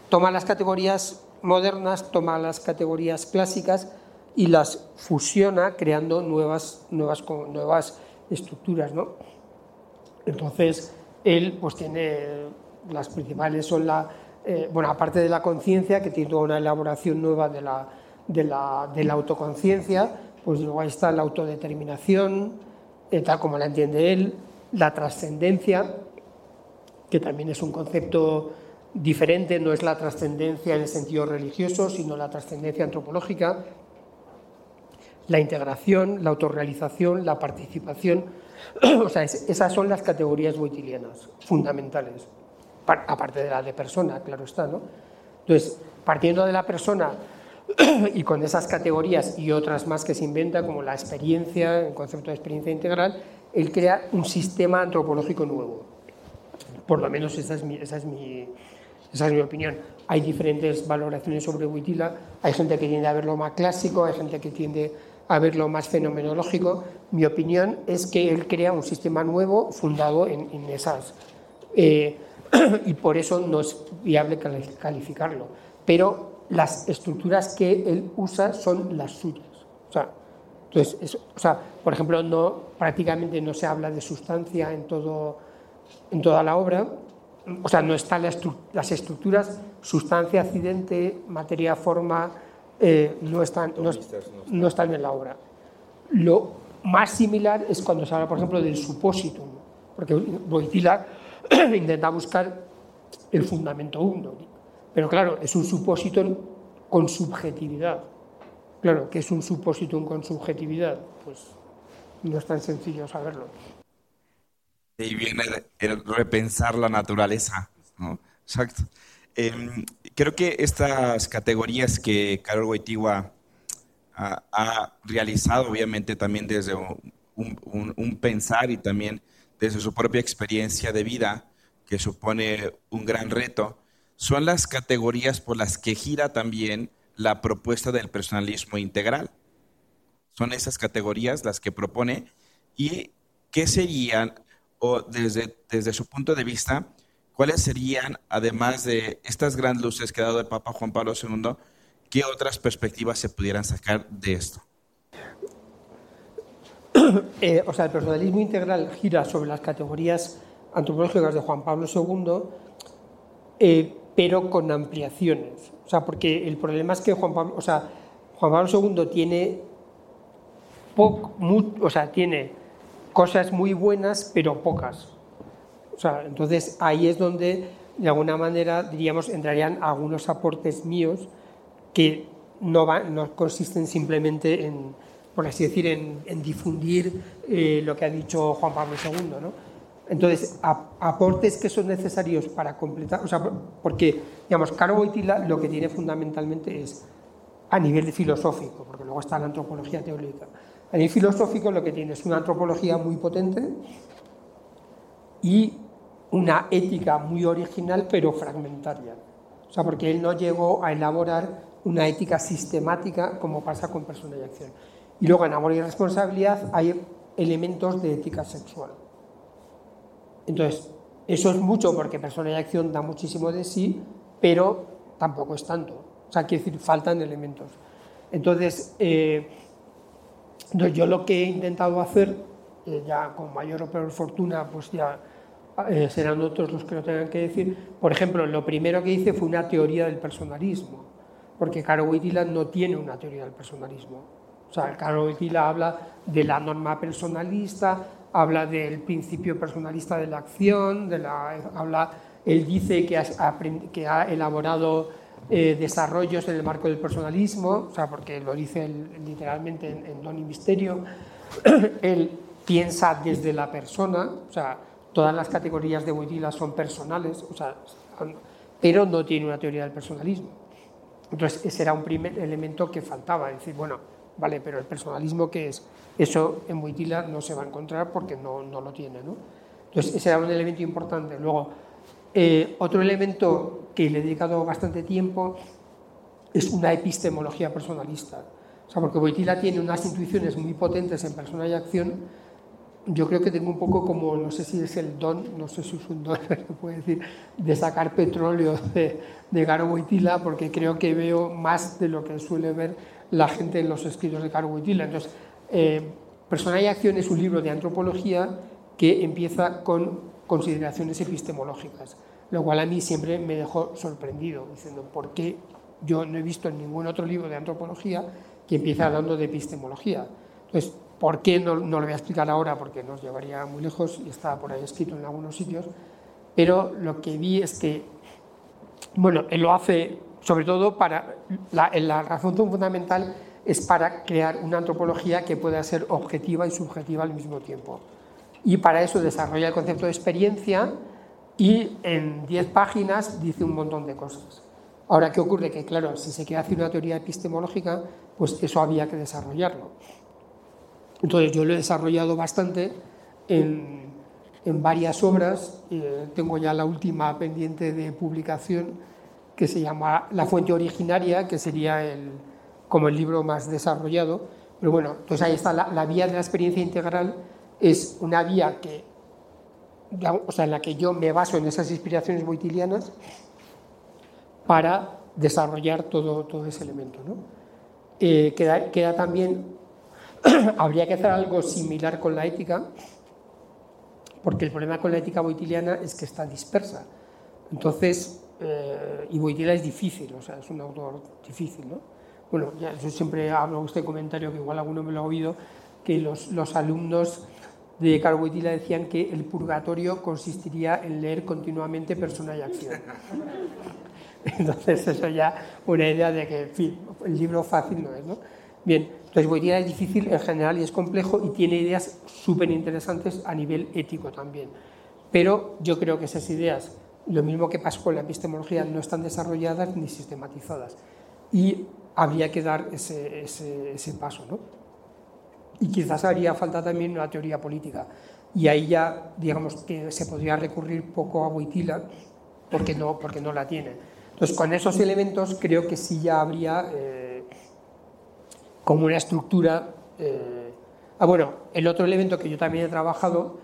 toma las categorías modernas, toma las categorías clásicas y las fusiona creando nuevas, nuevas, nuevas estructuras. ¿no? Entonces, él pues tiene las principales son la, eh, bueno, aparte de la conciencia, que tiene toda una elaboración nueva de la, de la, de la autoconciencia, pues luego ahí está la autodeterminación, eh, tal como la entiende él, la trascendencia, que también es un concepto diferente, no es la trascendencia en el sentido religioso, sino la trascendencia antropológica, la integración, la autorrealización, la participación. (clears throat) o sea, esas son las categorías boitilianas fundamentales, aparte de la de persona, claro está, ¿no? Entonces, partiendo de la persona (clears throat) y con esas categorías y otras más que se inventa, como la experiencia, el concepto de experiencia integral, él crea un sistema antropológico nuevo por lo menos esa es mi, esa es mi, esa es mi opinión. Hay diferentes valoraciones sobre Witila, hay gente que tiende a verlo más clásico, hay gente que tiende a verlo más fenomenológico. Mi opinión es que él crea un sistema nuevo fundado en, en esas. Eh, (clears throat) y por eso no es viable calificarlo. Pero las estructuras que él usa son las suyas. O sea, entonces, o sea, por ejemplo, no, prácticamente no se habla de sustancia en todo en toda la obra, o sea, no están las estructuras sustancia, accidente, materia, forma, eh, no, están, no, están en la obra. Lo más similar es cuando se habla, por ejemplo, del supósito, porque Boitila (clears throat) intenta buscar el fundamento uno, pero claro, es un supósito con subjetividad. Claro, que es un supósito con subjetividad, pues no es tan sencillo saberlo. De ahí viene el repensar la naturaleza. Exacto. Em, creo que estas categorías que Carol Wojtyła ha, realizado, obviamente también desde un, pensar y también desde su propia experiencia de vida, que supone un gran reto, son las categorías por las que gira también la propuesta del personalismo integral. Son esas categorías las que propone y qué serían, o desde, desde su punto de vista, cuáles serían, además de estas grandes luces que ha dado el Papa Juan Pablo II, qué otras perspectivas se pudieran sacar de esto. (coughs) Eh, o sea, el personalismo integral gira sobre las categorías antropológicas de Juan Pablo II, eh, pero con ampliaciones. O sea, porque el problema es que Juan Pablo, o sea, Juan Pablo II tiene, o sea, tiene cosas muy buenas, pero pocas. O sea, entonces ahí es donde, de alguna manera, diríamos, entrarían algunos aportes míos que no, no consisten simplemente en, por así decir, en, difundir eh, lo que ha dicho Juan Pablo II, ¿no? Entonces, aportes que son necesarios para completar, o sea, porque, digamos, Caro Boitila lo que tiene fundamentalmente es a nivel filosófico, porque luego está la antropología teórica. A nivel filosófico lo que tiene es una antropología muy potente y una ética muy original pero fragmentaria. O sea, porque él no llegó a elaborar una ética sistemática como pasa con persona y acción. Y luego en amor y responsabilidad hay elementos de ética sexual. Entonces, eso es mucho porque persona y acción da muchísimo de sí, pero tampoco es tanto. O sea, quiere decir, faltan elementos. Entonces, eh, yo lo que he intentado hacer, eh, ya con mayor o peor fortuna, pues ya eh, serán otros los que lo tengan que decir. Por ejemplo, lo primero que hice fue una teoría del personalismo, porque Caro Wojtyla no tiene una teoría del personalismo. O sea, Caro Wojtyla habla de la norma personalista, habla del principio personalista de la acción, de la, habla, él dice que ha, que ha elaborado eh, desarrollos en el marco del personalismo, o sea, porque lo dice literalmente en, Don y Misterio, (clears throat) él piensa desde la persona, o sea, todas las categorías de Wojtyla son personales, o sea, pero no tiene una teoría del personalismo. Entonces, ese era un primer elemento que faltaba, decir, bueno, vale, pero el personalismo, ¿qué es? Eso en Wojtyla no se va a encontrar porque no, no lo tiene. ¿no? Entonces, ese era un elemento importante. Luego, eh, otro elemento que le he dedicado bastante tiempo es una epistemología personalista. O sea, porque Wojtyla tiene unas intuiciones muy potentes en persona y acción. Yo creo que tengo un poco como, no sé si es el don, no sé si es un don, (laughs) se puede decir, de sacar petróleo de, de Garo Wojtyla, porque creo que veo más de lo que suele ver la gente en los escritos de Garo Wojtyla. Entonces, eh, Persona y Acción es un libro de antropología que empieza con consideraciones epistemológicas, lo cual a mí siempre me dejó sorprendido, diciendo, ¿por qué yo no he visto en ningún otro libro de antropología que empiece hablando de epistemología? Entonces, ¿por qué no, no lo voy a explicar ahora? Porque nos llevaría muy lejos y está por ahí escrito en algunos sitios, pero lo que vi es que, bueno, él lo hace sobre todo para, la, la razón fundamental es para crear una antropología que pueda ser objetiva y subjetiva al mismo tiempo. Y para eso desarrolla el concepto de experiencia y en 10 páginas dice un montón de cosas. Ahora, ¿qué ocurre? Que claro, si se quiere hacer una teoría epistemológica, pues eso había que desarrollarlo. Entonces yo lo he desarrollado bastante en, en varias obras, eh, tengo ya la última pendiente de publicación que se llama La fuente originaria, que sería el, como el libro más desarrollado. Pero bueno, entonces ahí está la, vía de la experiencia integral, es una vía que, o sea, en la que yo me baso en esas inspiraciones boitilianas para desarrollar todo, todo ese elemento. ¿no? Eh, queda, queda también, (clears throat) habría que hacer algo similar con la ética, porque el problema con la ética boitiliana es que está dispersa. Entonces, eh, y Boitila es difícil, o sea, es un autor difícil, ¿no? bueno, yo siempre hablo este comentario que igual alguno me lo ha oído, que los, los alumnos de Carl decían que el purgatorio consistiría en leer continuamente persona y acción. (laughs) Entonces eso ya una idea de que, en fin, el libro fácil no es, ¿no? Bien, entonces Wojtyla es difícil en general y es complejo y tiene ideas súper interesantes a nivel ético también. Pero yo creo que esas ideas, lo mismo que pasó con la epistemología, no están desarrolladas ni sistematizadas. Y habría que dar ese, ese paso, ¿no? Y quizás haría falta también una teoría política. Y ahí ya, digamos, que se podría recurrir poco a Wojtyla porque no, porque no la tiene. Entonces, con esos elementos creo que sí ya habría eh, como una estructura. Eh, ah, bueno, el otro elemento que yo también he trabajado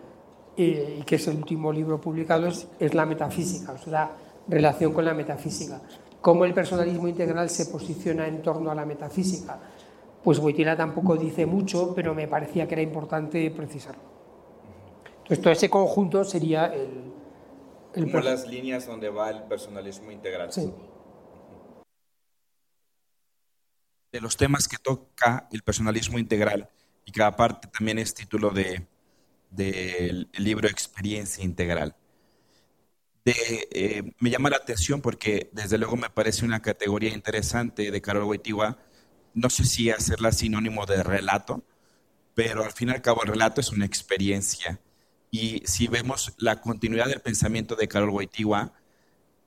eh, y que es el último libro publicado es, es la metafísica, o sea, la relación con la metafísica. Cómo el personalismo integral se posiciona en torno a la metafísica pues Wojtyla tampoco dice mucho, pero me parecía que era importante precisarlo. Entonces, todo ese conjunto sería el... el Como las líneas donde va el personalismo integral. Sí. De los temas que toca el personalismo integral, y cada parte también es título del de, libro Experiencia Integral. De, eh, me llama la atención porque desde luego me parece una categoría interesante de Carol Wojtyla no sé si hacerla sinónimo de relato, pero al fin y al cabo el relato es una experiencia. Y si vemos la continuidad del pensamiento de Carol Wojtyła,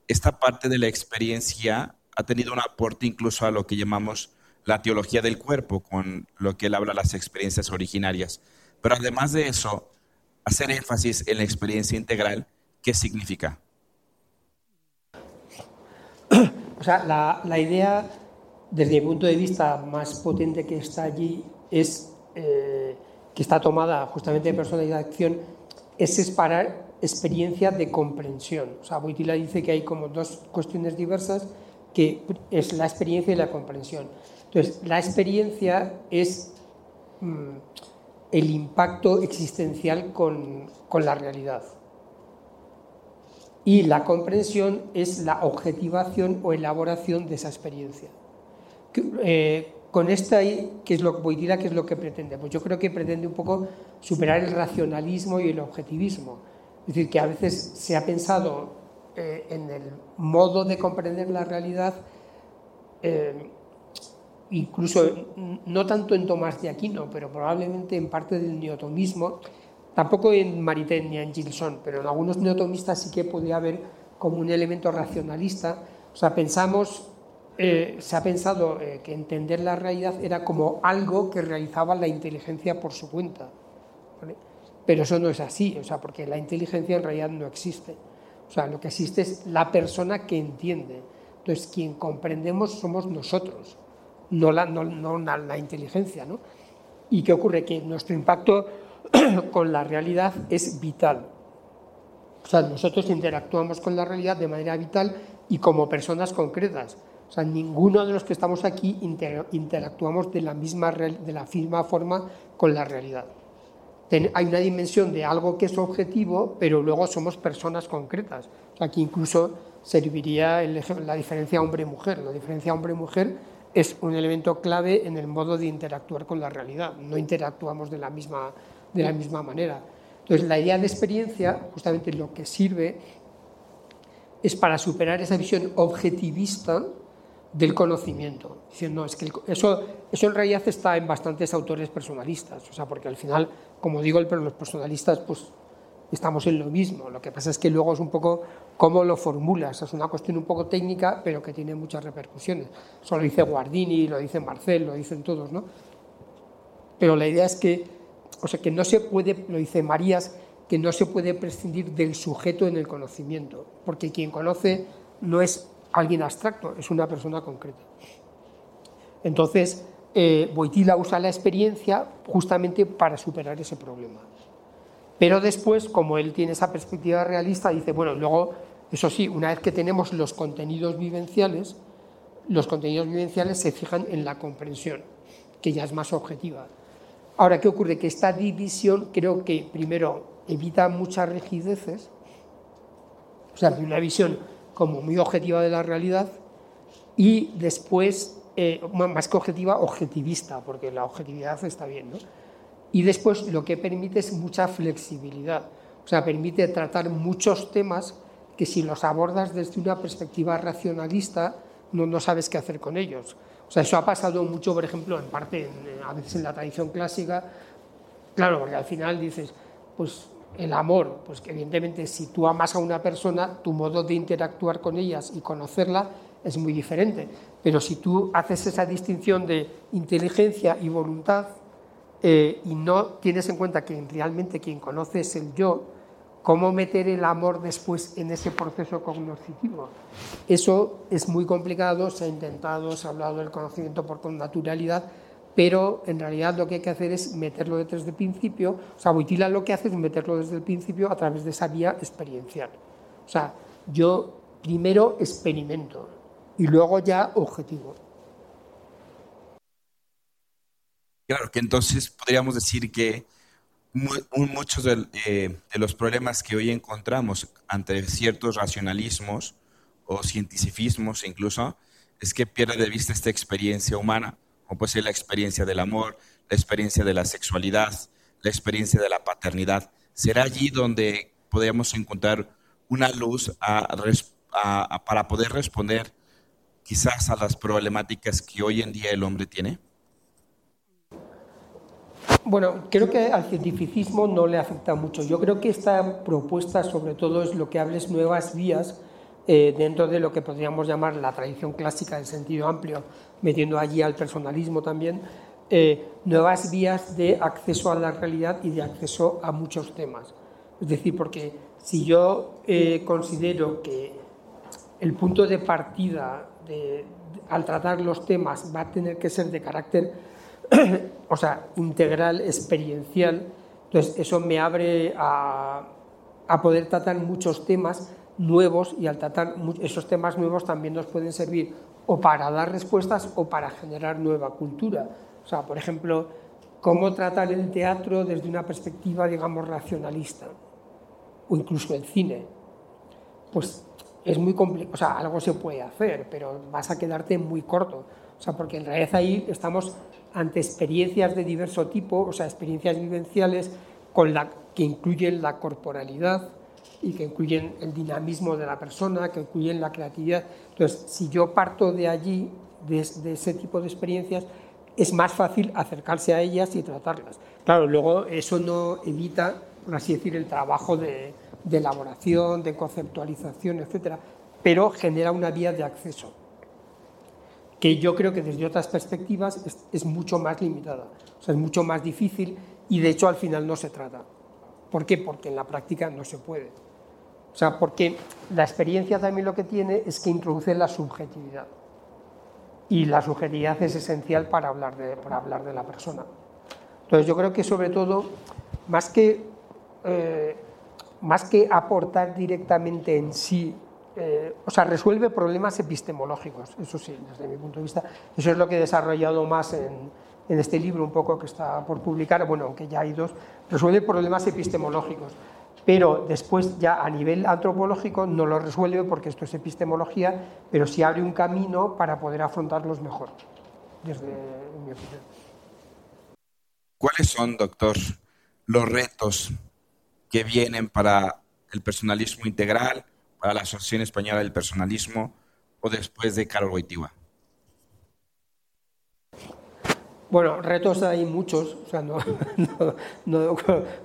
esta parte de la experiencia ha tenido un aporte incluso a lo que llamamos la teología del cuerpo, con lo que él habla las experiencias originarias. Pero además de eso, hacer énfasis en la experiencia integral, ¿qué significa? O sea, la, la idea desde mi punto de vista, más potente que está allí es eh, que está tomada justamente de acción, es separar experiencia de comprensión. O sea, Boitila dice que hay como dos cuestiones diversas, que es la experiencia y la comprensión. Entonces, la experiencia es mm, el impacto existencial con la realidad. Y la comprensión es la objetivación o elaboración de esa experiencia. Eh, con esta, ¿qué es lo que qué es lo que pretende? Pues yo creo que pretende un poco superar el racionalismo y el objetivismo. Es decir, que a veces se ha pensado eh, en el modo de comprender la realidad, eh, incluso no tanto en Tomás de Aquino, pero probablemente en parte del neotomismo, tampoco en Maritain ni en Gilson, pero en algunos neotomistas sí que podría haber como un elemento racionalista. O sea, pensamos eh, se ha pensado eh, que entender la realidad era como algo que realizaba la inteligencia por su cuenta. Pero eso no es así, o sea, porque la inteligencia en realidad no existe. O sea, lo que existe es la persona que entiende. Entonces, quien comprendemos somos nosotros, no la, no, no la inteligencia. ¿no? ¿Y qué ocurre? Que nuestro impacto (clears throat) con la realidad es vital. O sea, nosotros interactuamos con la realidad de manera vital y como personas concretas. O sea, ninguno de los que estamos aquí interactuamos de la, misma, de la misma forma con la realidad. hay una dimensión de algo que es objetivo, pero luego somos personas concretas. Aquí incluso serviría la diferencia hombre-mujer. La diferencia hombre-mujer es un elemento clave en el modo de interactuar con la realidad. No interactuamos de la misma, de la misma manera. Entonces, la idea de experiencia, justamente lo que sirve es para superar esa visión objetivista del conocimiento. Diciendo, es que eso, eso en realidad está en bastantes autores personalistas, o sea, porque al final, como digo, los personalistas, pues estamos en lo mismo. Lo que pasa es que luego es un poco cómo lo formulas. Es una cuestión un poco técnica, pero que tiene muchas repercusiones. Eso lo dice Guardini, lo dice Marcel, lo dicen todos, ¿no? Pero la idea es que, o sea, que no se puede, lo dice Marías, que no se puede prescindir del sujeto en el conocimiento, porque quien conoce no es alguien abstracto, es una persona concreta. Entonces, eh, Boitila usa la experiencia justamente para superar ese problema. Pero después, como él tiene esa perspectiva realista, dice, bueno, luego, eso sí, una vez que tenemos los contenidos vivenciales, los contenidos vivenciales se fijan en la comprensión, que ya es más objetiva. Ahora, ¿qué ocurre? Que esta división creo que, primero, evita muchas rigideces, o sea, una visión como muy objetiva de la realidad y después eh, más que objetiva, objetivista, porque la objetividad está bien. ¿no? Y después lo que permite es mucha flexibilidad, o sea, permite tratar muchos temas que si los abordas desde una perspectiva racionalista, no, no sabes qué hacer con ellos. O sea, eso ha pasado mucho, por ejemplo, en parte, a veces en la tradición clásica, claro, porque al final dices, pues el amor, pues que evidentemente si tú amas a una persona, tu modo de interactuar con ellas y conocerla es muy diferente. Pero si tú haces esa distinción de inteligencia y voluntad eh, y no tienes en cuenta que realmente quien conoce es el yo, ¿cómo meter el amor después en ese proceso cognitivo? Eso es muy complicado, se ha intentado, se ha hablado del conocimiento por naturalidad, pero en realidad lo que hay que hacer es meterlo desde el principio, o sea, Boitila lo que hace es meterlo desde el principio a través de esa vía experiencial. O sea, yo primero experimento y luego ya objetivo. Claro, que entonces podríamos decir que muchos eh, de, los problemas que hoy encontramos ante ciertos racionalismos o cientificismos incluso, es que pierde de vista esta experiencia humana como puede ser la experiencia del amor, la experiencia de la sexualidad, la experiencia de la paternidad. ¿Será allí donde podríamos encontrar una luz para poder responder quizás a las problemáticas que hoy en día el hombre tiene? Bueno, creo que al cientificismo no le afecta mucho. Yo creo que esta propuesta sobre todo es lo que hables nuevas vías eh, dentro de lo que podríamos llamar la tradición clásica en sentido amplio, metiendo allí al personalismo también, eh, nuevas vías de acceso a la realidad y de acceso a muchos temas. Es decir, porque si yo eh, considero que el punto de partida al tratar los temas va a tener que ser de carácter (clears throat) o sea, integral, experiencial, entonces eso me abre a, a poder tratar muchos temas nuevos y al tratar esos temas nuevos también nos pueden servir o para dar respuestas o para generar nueva cultura. O sea, por ejemplo, cómo tratar el teatro desde una perspectiva, digamos, racionalista o incluso el cine. Pues es muy complicado, o sea, algo se puede hacer, pero vas a quedarte muy corto. O sea, porque en realidad ahí estamos ante experiencias de diverso tipo, o sea, experiencias vivenciales con la, que incluyen la corporalidad, y que incluyen el dinamismo de la persona, que incluyen la creatividad. Entonces, si yo parto de allí, de, ese tipo de experiencias, es más fácil acercarse a ellas y tratarlas. Claro, luego eso no evita, por así decir, el trabajo de, elaboración, de conceptualización, etcétera, pero genera una vía de acceso que yo creo que desde otras perspectivas es, es, mucho más limitada, o sea, es mucho más difícil y de hecho al final no se trata. ¿Por qué? Porque en la práctica no se puede. O sea, porque la experiencia también lo que tiene es que introduce la subjetividad. Y la subjetividad es esencial para hablar de, para hablar de la persona. Entonces yo creo que sobre todo, más que, eh, más que aportar directamente en sí, eh, o sea, resuelve problemas epistemológicos, eso sí, desde mi punto de vista. Eso es lo que he desarrollado más en, en este libro, un poco que está por publicar, bueno, aunque ya hay dos, resuelve problemas epistemológicos pero después ya a nivel antropológico no lo resuelve porque esto es epistemología, pero sí abre un camino para poder afrontarlos mejor, desde mi opinión. ¿Cuáles son, doctor, los retos que vienen para el personalismo integral, para la Asociación Española del Personalismo o después de Carol Wojtyła? Bueno, retos hay muchos, o sea, (laughs) no, no,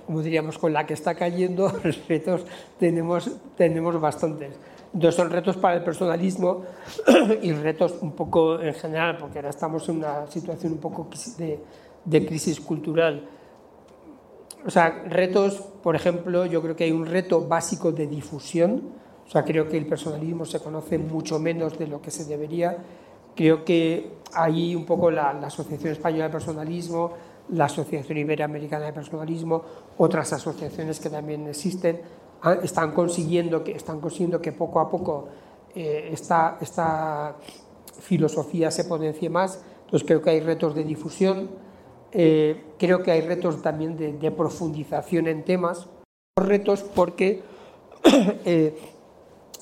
como diríamos, con la que está cayendo, (laughs) retos tenemos, tenemos bastantes. Entonces son retos para el personalismo (clears throat) y retos un poco en general, porque ahora estamos en una situación un poco de, de crisis cultural. O sea, retos, por ejemplo, yo creo que hay un reto básico de difusión, o sea, creo que el personalismo se conoce mucho menos de lo que se debería Creo que ahí un poco la, Asociación Española de Personalismo, la Asociación Iberoamericana de Personalismo, otras asociaciones que también existen, están consiguiendo que, están consiguiendo que poco a poco eh, esta, esta, filosofía se potencie más. Entonces creo que hay retos de difusión, eh, creo que hay retos también de, de profundización en temas, retos porque (clears throat) eh,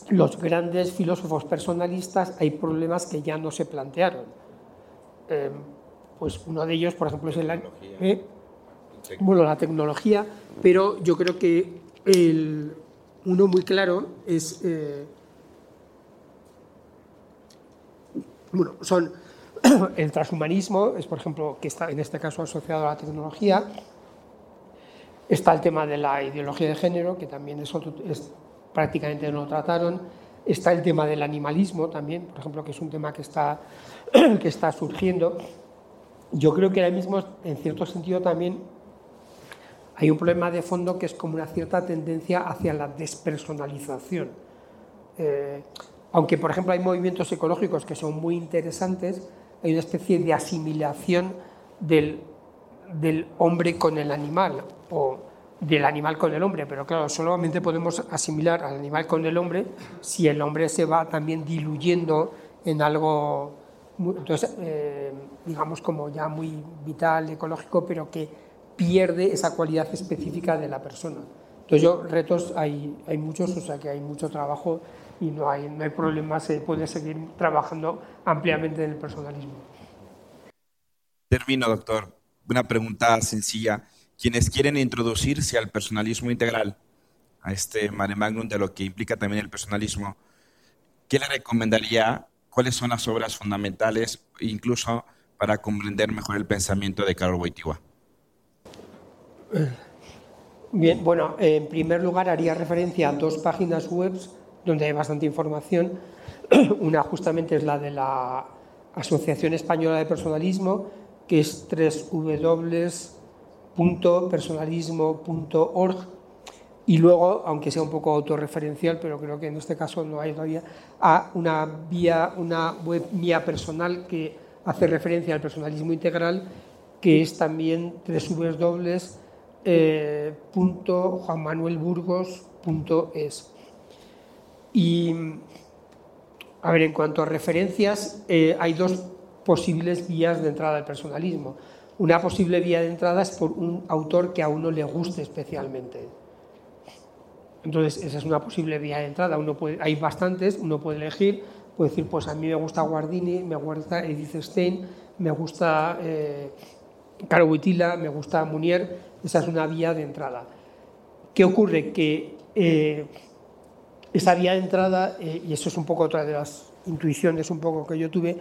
los grandes filósofos personalistas hay problemas que ya no se plantearon. eh, pues uno de ellos, por ejemplo, es el... ¿eh? Bueno, la tecnología, pero yo creo que el, uno muy claro es... Eh, bueno, son (clears throat) el transhumanismo, es por ejemplo, que está en este caso asociado a la tecnología, está el tema de la ideología de género, que también es, es prácticamente no lo trataron, está el tema del animalismo también, por ejemplo, que es un tema que está, (clears throat) que está surgiendo. Yo creo que ahora mismo, en cierto sentido, también hay un problema de fondo que es como una cierta tendencia hacia la despersonalización. Eh, aunque, por ejemplo, hay movimientos ecológicos que son muy interesantes, hay una especie de asimilación del, del hombre con el animal del animal con el hombre, pero claro, solamente podemos asimilar al animal con el hombre si el hombre se va también diluyendo en algo, entonces, eh, digamos, como ya muy vital, ecológico, pero que pierde esa cualidad específica de la persona. Entonces, yo, retos hay, hay muchos, o sea que hay mucho trabajo y no hay, no hay problema, se puede seguir trabajando ampliamente en el personalismo. Termino, doctor. Una pregunta sencilla. Quienes quieren introducirse al personalismo integral, a este mare magnum de lo que implica también el personalismo, ¿qué le recomendaría? ¿Cuáles son las obras fundamentales, incluso para comprender mejor el pensamiento de Carol Wojtyła? Bien, bueno, en primer lugar haría referencia a dos páginas web donde hay bastante información. (clears throat) Una justamente es la de la Asociación Española de Personalismo, que es www.personalismo.org y luego, aunque sea un poco autorreferencial, pero creo que en este caso no hay todavía, a una, vía, una web mía personal que hace referencia al personalismo integral, que es también www.juanmanuelburgos.es. Y, a ver, en cuanto a referencias, eh, hay dos posibles vías de entrada al personalismo. Una posible vía de entrada es por un autor que a uno le guste especialmente. Entonces, esa es una posible vía de entrada. Uno puede, hay bastantes, uno puede elegir, puede decir, pues a mí me gusta Guardini, me gusta Edith Stein, me gusta eh, Caro me gusta Munier, esa es una vía de entrada. ¿Qué ocurre? Que eh, esa vía de entrada, eh, y eso es un poco otra de las intuiciones un poco que yo tuve,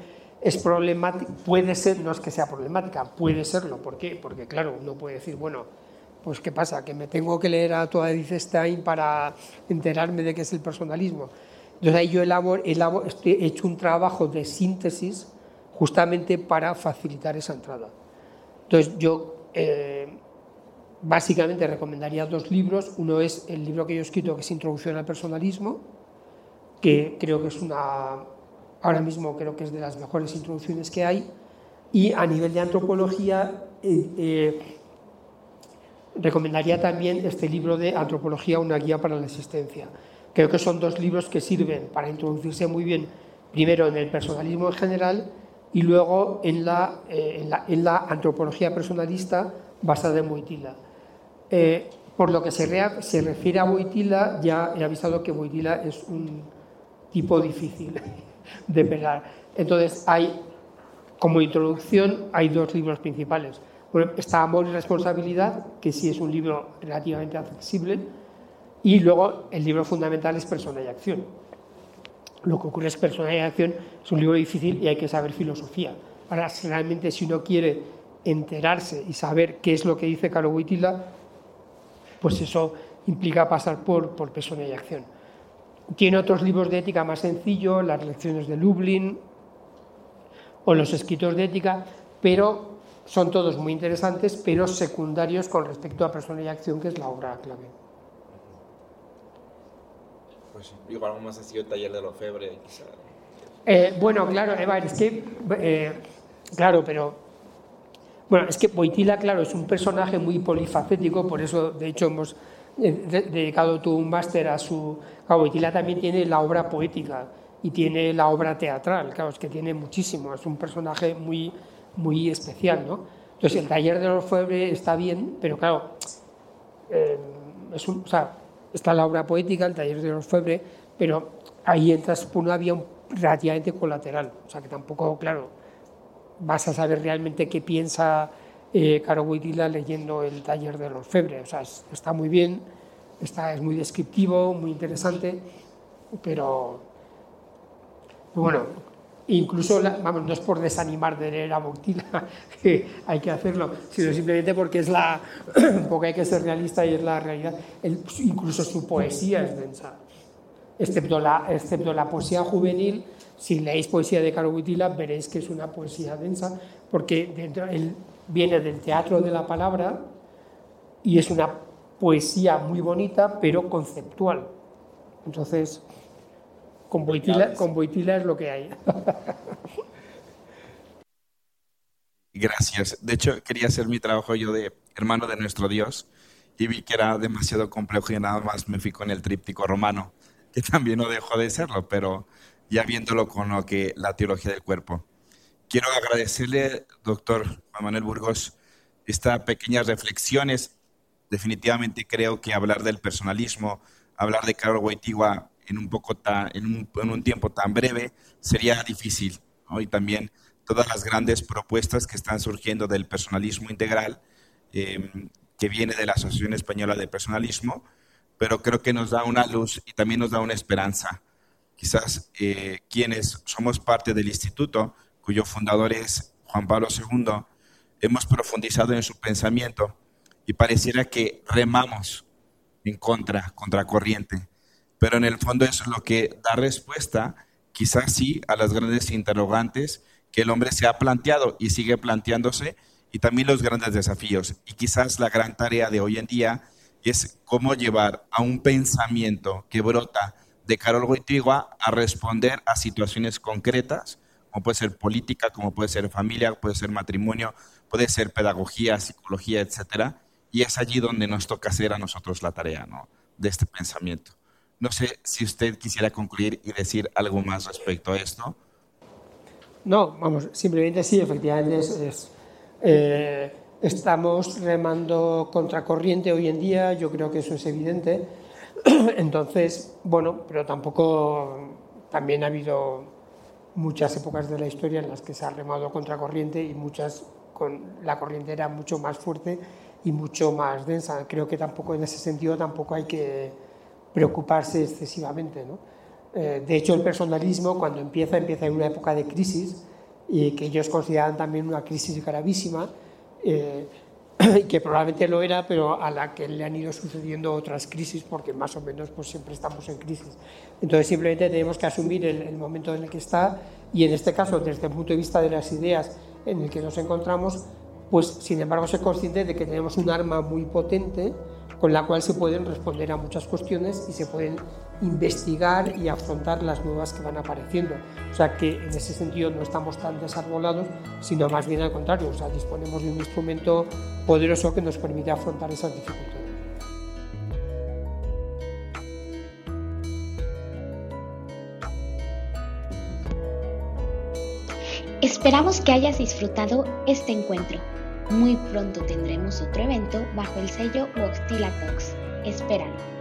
es problemática, puede ser, no es que sea problemática, puede serlo. ¿Por qué? Porque claro, uno puede decir, bueno, pues ¿qué pasa? Que me tengo que leer a toda Edith Stein para enterarme de qué es el personalismo. Entonces ahí yo elaboro, he hecho un trabajo de síntesis justamente para facilitar esa entrada. Entonces yo eh, básicamente recomendaría dos libros. Uno es el libro que yo he escrito que es Introducción al Personalismo, que creo que es una ahora mismo creo que es de las mejores introducciones que hay, y a nivel de antropología eh, eh, recomendaría también este libro de Antropología, una guía para la existencia. Creo que son dos libros que sirven para introducirse muy bien, primero en el personalismo en general y luego en la, eh, antropología personalista basada en Boitila. por lo que se, se, refiere a Boitila, ya he avisado que Boitila es un tipo difícil (laughs) de pegar. Entonces, hay, como introducción, hay dos libros principales. está Amor y Responsabilidad, que sí es un libro relativamente accesible, y luego el libro fundamental es Persona y Acción. Lo que ocurre es Persona y Acción es un libro difícil y hay que saber filosofía. Ahora, realmente, si uno quiere enterarse y saber qué es lo que dice Caro Wojtyla, pues eso implica pasar por, por Persona y Acción. Tiene otros libros de ética más sencillos, las lecciones de Lublin o los escritos de ética, pero son todos muy interesantes, pero secundarios con respecto a persona y acción, que es la obra clave. Pues igual algo más el taller de los febres. Eh, bueno, claro, Eva, es que, eh, claro, pero, bueno, es que Boitila, claro, es un personaje muy polifacético, por eso, de hecho, hemos dedicado tú un máster a su... Claro, también tiene la obra poética y tiene la obra teatral, claro, es que tiene muchísimo, es un personaje muy, muy especial, ¿no? Entonces, el taller de los Febre está bien, pero claro, eh, es un, o sea, está la obra poética, el taller de los Febre, pero ahí entras por una vía relativamente colateral, o sea, que tampoco, claro, vas a saber realmente qué piensa eh, Caro Wojtyla leyendo el taller de los Febres. O sea, está muy bien, está, es muy descriptivo, muy interesante, pero bueno, incluso, vamos, no es por desanimar de leer a Wojtyla, (laughs) que hay que hacerlo, sino simplemente porque es la, (clears throat) porque hay que ser realista y es la realidad. incluso su poesía es densa, excepto la, excepto la poesía juvenil. Si leéis poesía de Caro Wojtyla, veréis que es una poesía densa, porque dentro, viene del teatro de la palabra y es una poesía muy bonita, pero conceptual. Entonces, con Boitila, con es lo que hay. (laughs) Gracias. De hecho, quería hacer mi trabajo yo de hermano de nuestro Dios y vi que era demasiado complejo y nada más me fui con el tríptico romano, que también no dejó de serlo, pero ya viéndolo con lo que la teología del cuerpo. Quiero agradecerle, doctor Manuel Burgos, estas pequeñas reflexiones. Definitivamente creo que hablar del personalismo, hablar de Carol Wojtyła en un, poco en, un, tiempo tan breve sería difícil. Y también todas las grandes propuestas que están surgiendo del personalismo integral, em, que viene de la Asociación Española de Personalismo, pero creo que nos da una luz y también nos da una esperanza. Quizás eh, quienes somos parte del instituto, cuyo fundador es Juan Pablo II, hemos profundizado en su pensamiento y pareciera que remamos en contra, contracorriente. Pero en el fondo eso es lo que da respuesta, quizás sí, a las grandes interrogantes que el hombre se ha planteado y sigue planteándose, y también los grandes desafíos. Y quizás la gran tarea de hoy en día es cómo llevar a un pensamiento que brota de Carol Wojtyła a responder a situaciones concretas como puede ser política, como puede ser familia, puede ser matrimonio, puede ser pedagogía, psicología, etcétera. Y es allí donde nos toca hacer a nosotros la tarea ¿no? de este pensamiento. No sé si usted quisiera concluir y decir algo más respecto a esto. No, vamos, simplemente sí, efectivamente eh, estamos remando contracorriente hoy en día, yo creo que eso es evidente. (clears throat) Entonces, bueno, pero tampoco también ha habido muchas épocas de la historia en las que se ha remado contra corriente y muchas con la corriente era mucho más fuerte y mucho más densa. Creo que tampoco en ese sentido tampoco hay que preocuparse excesivamente. ¿no? Eh, de hecho, el personalismo cuando empieza, empieza en una época de crisis y que ellos consideran también una crisis gravísima. Eh, (clears throat) que probablemente lo era, pero a la que le han ido sucediendo otras crisis, porque más o menos pues siempre estamos en crisis. Entonces simplemente tenemos que asumir el, el, momento en el que está y en este caso, desde el punto de vista de las ideas en el que nos encontramos, pues sin embargo ser consciente de que tenemos un arma muy potente con la cual se pueden responder a muchas cuestiones y se pueden investigar y afrontar las nuevas que van apareciendo. O sea que en ese sentido no estamos tan desarbolados, sino más bien al contrario, o sea, disponemos de un instrumento poderoso que nos permite afrontar esas dificultades. Esperamos que hayas disfrutado este encuentro. Muy pronto tendremos otro evento bajo el sello Wojtyla Talks. Espéralo.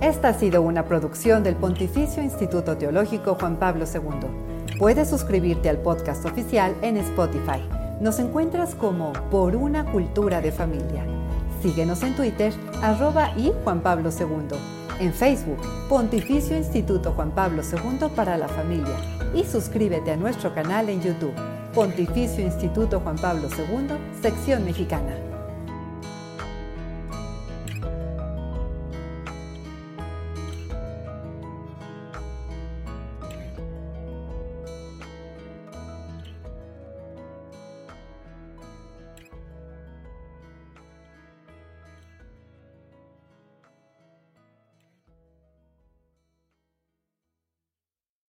Esta ha sido una producción del Pontificio Instituto Teológico Juan Pablo II. Puedes suscribirte al podcast oficial en Spotify. Nos encuentras como Por una Cultura de Familia. Síguenos en Twitter, arroba y Juan Pablo II. En Facebook, Pontificio Instituto Juan Pablo II para la Familia. Y suscríbete a nuestro canal en YouTube. Pontificio Instituto Juan Pablo II, sección mexicana.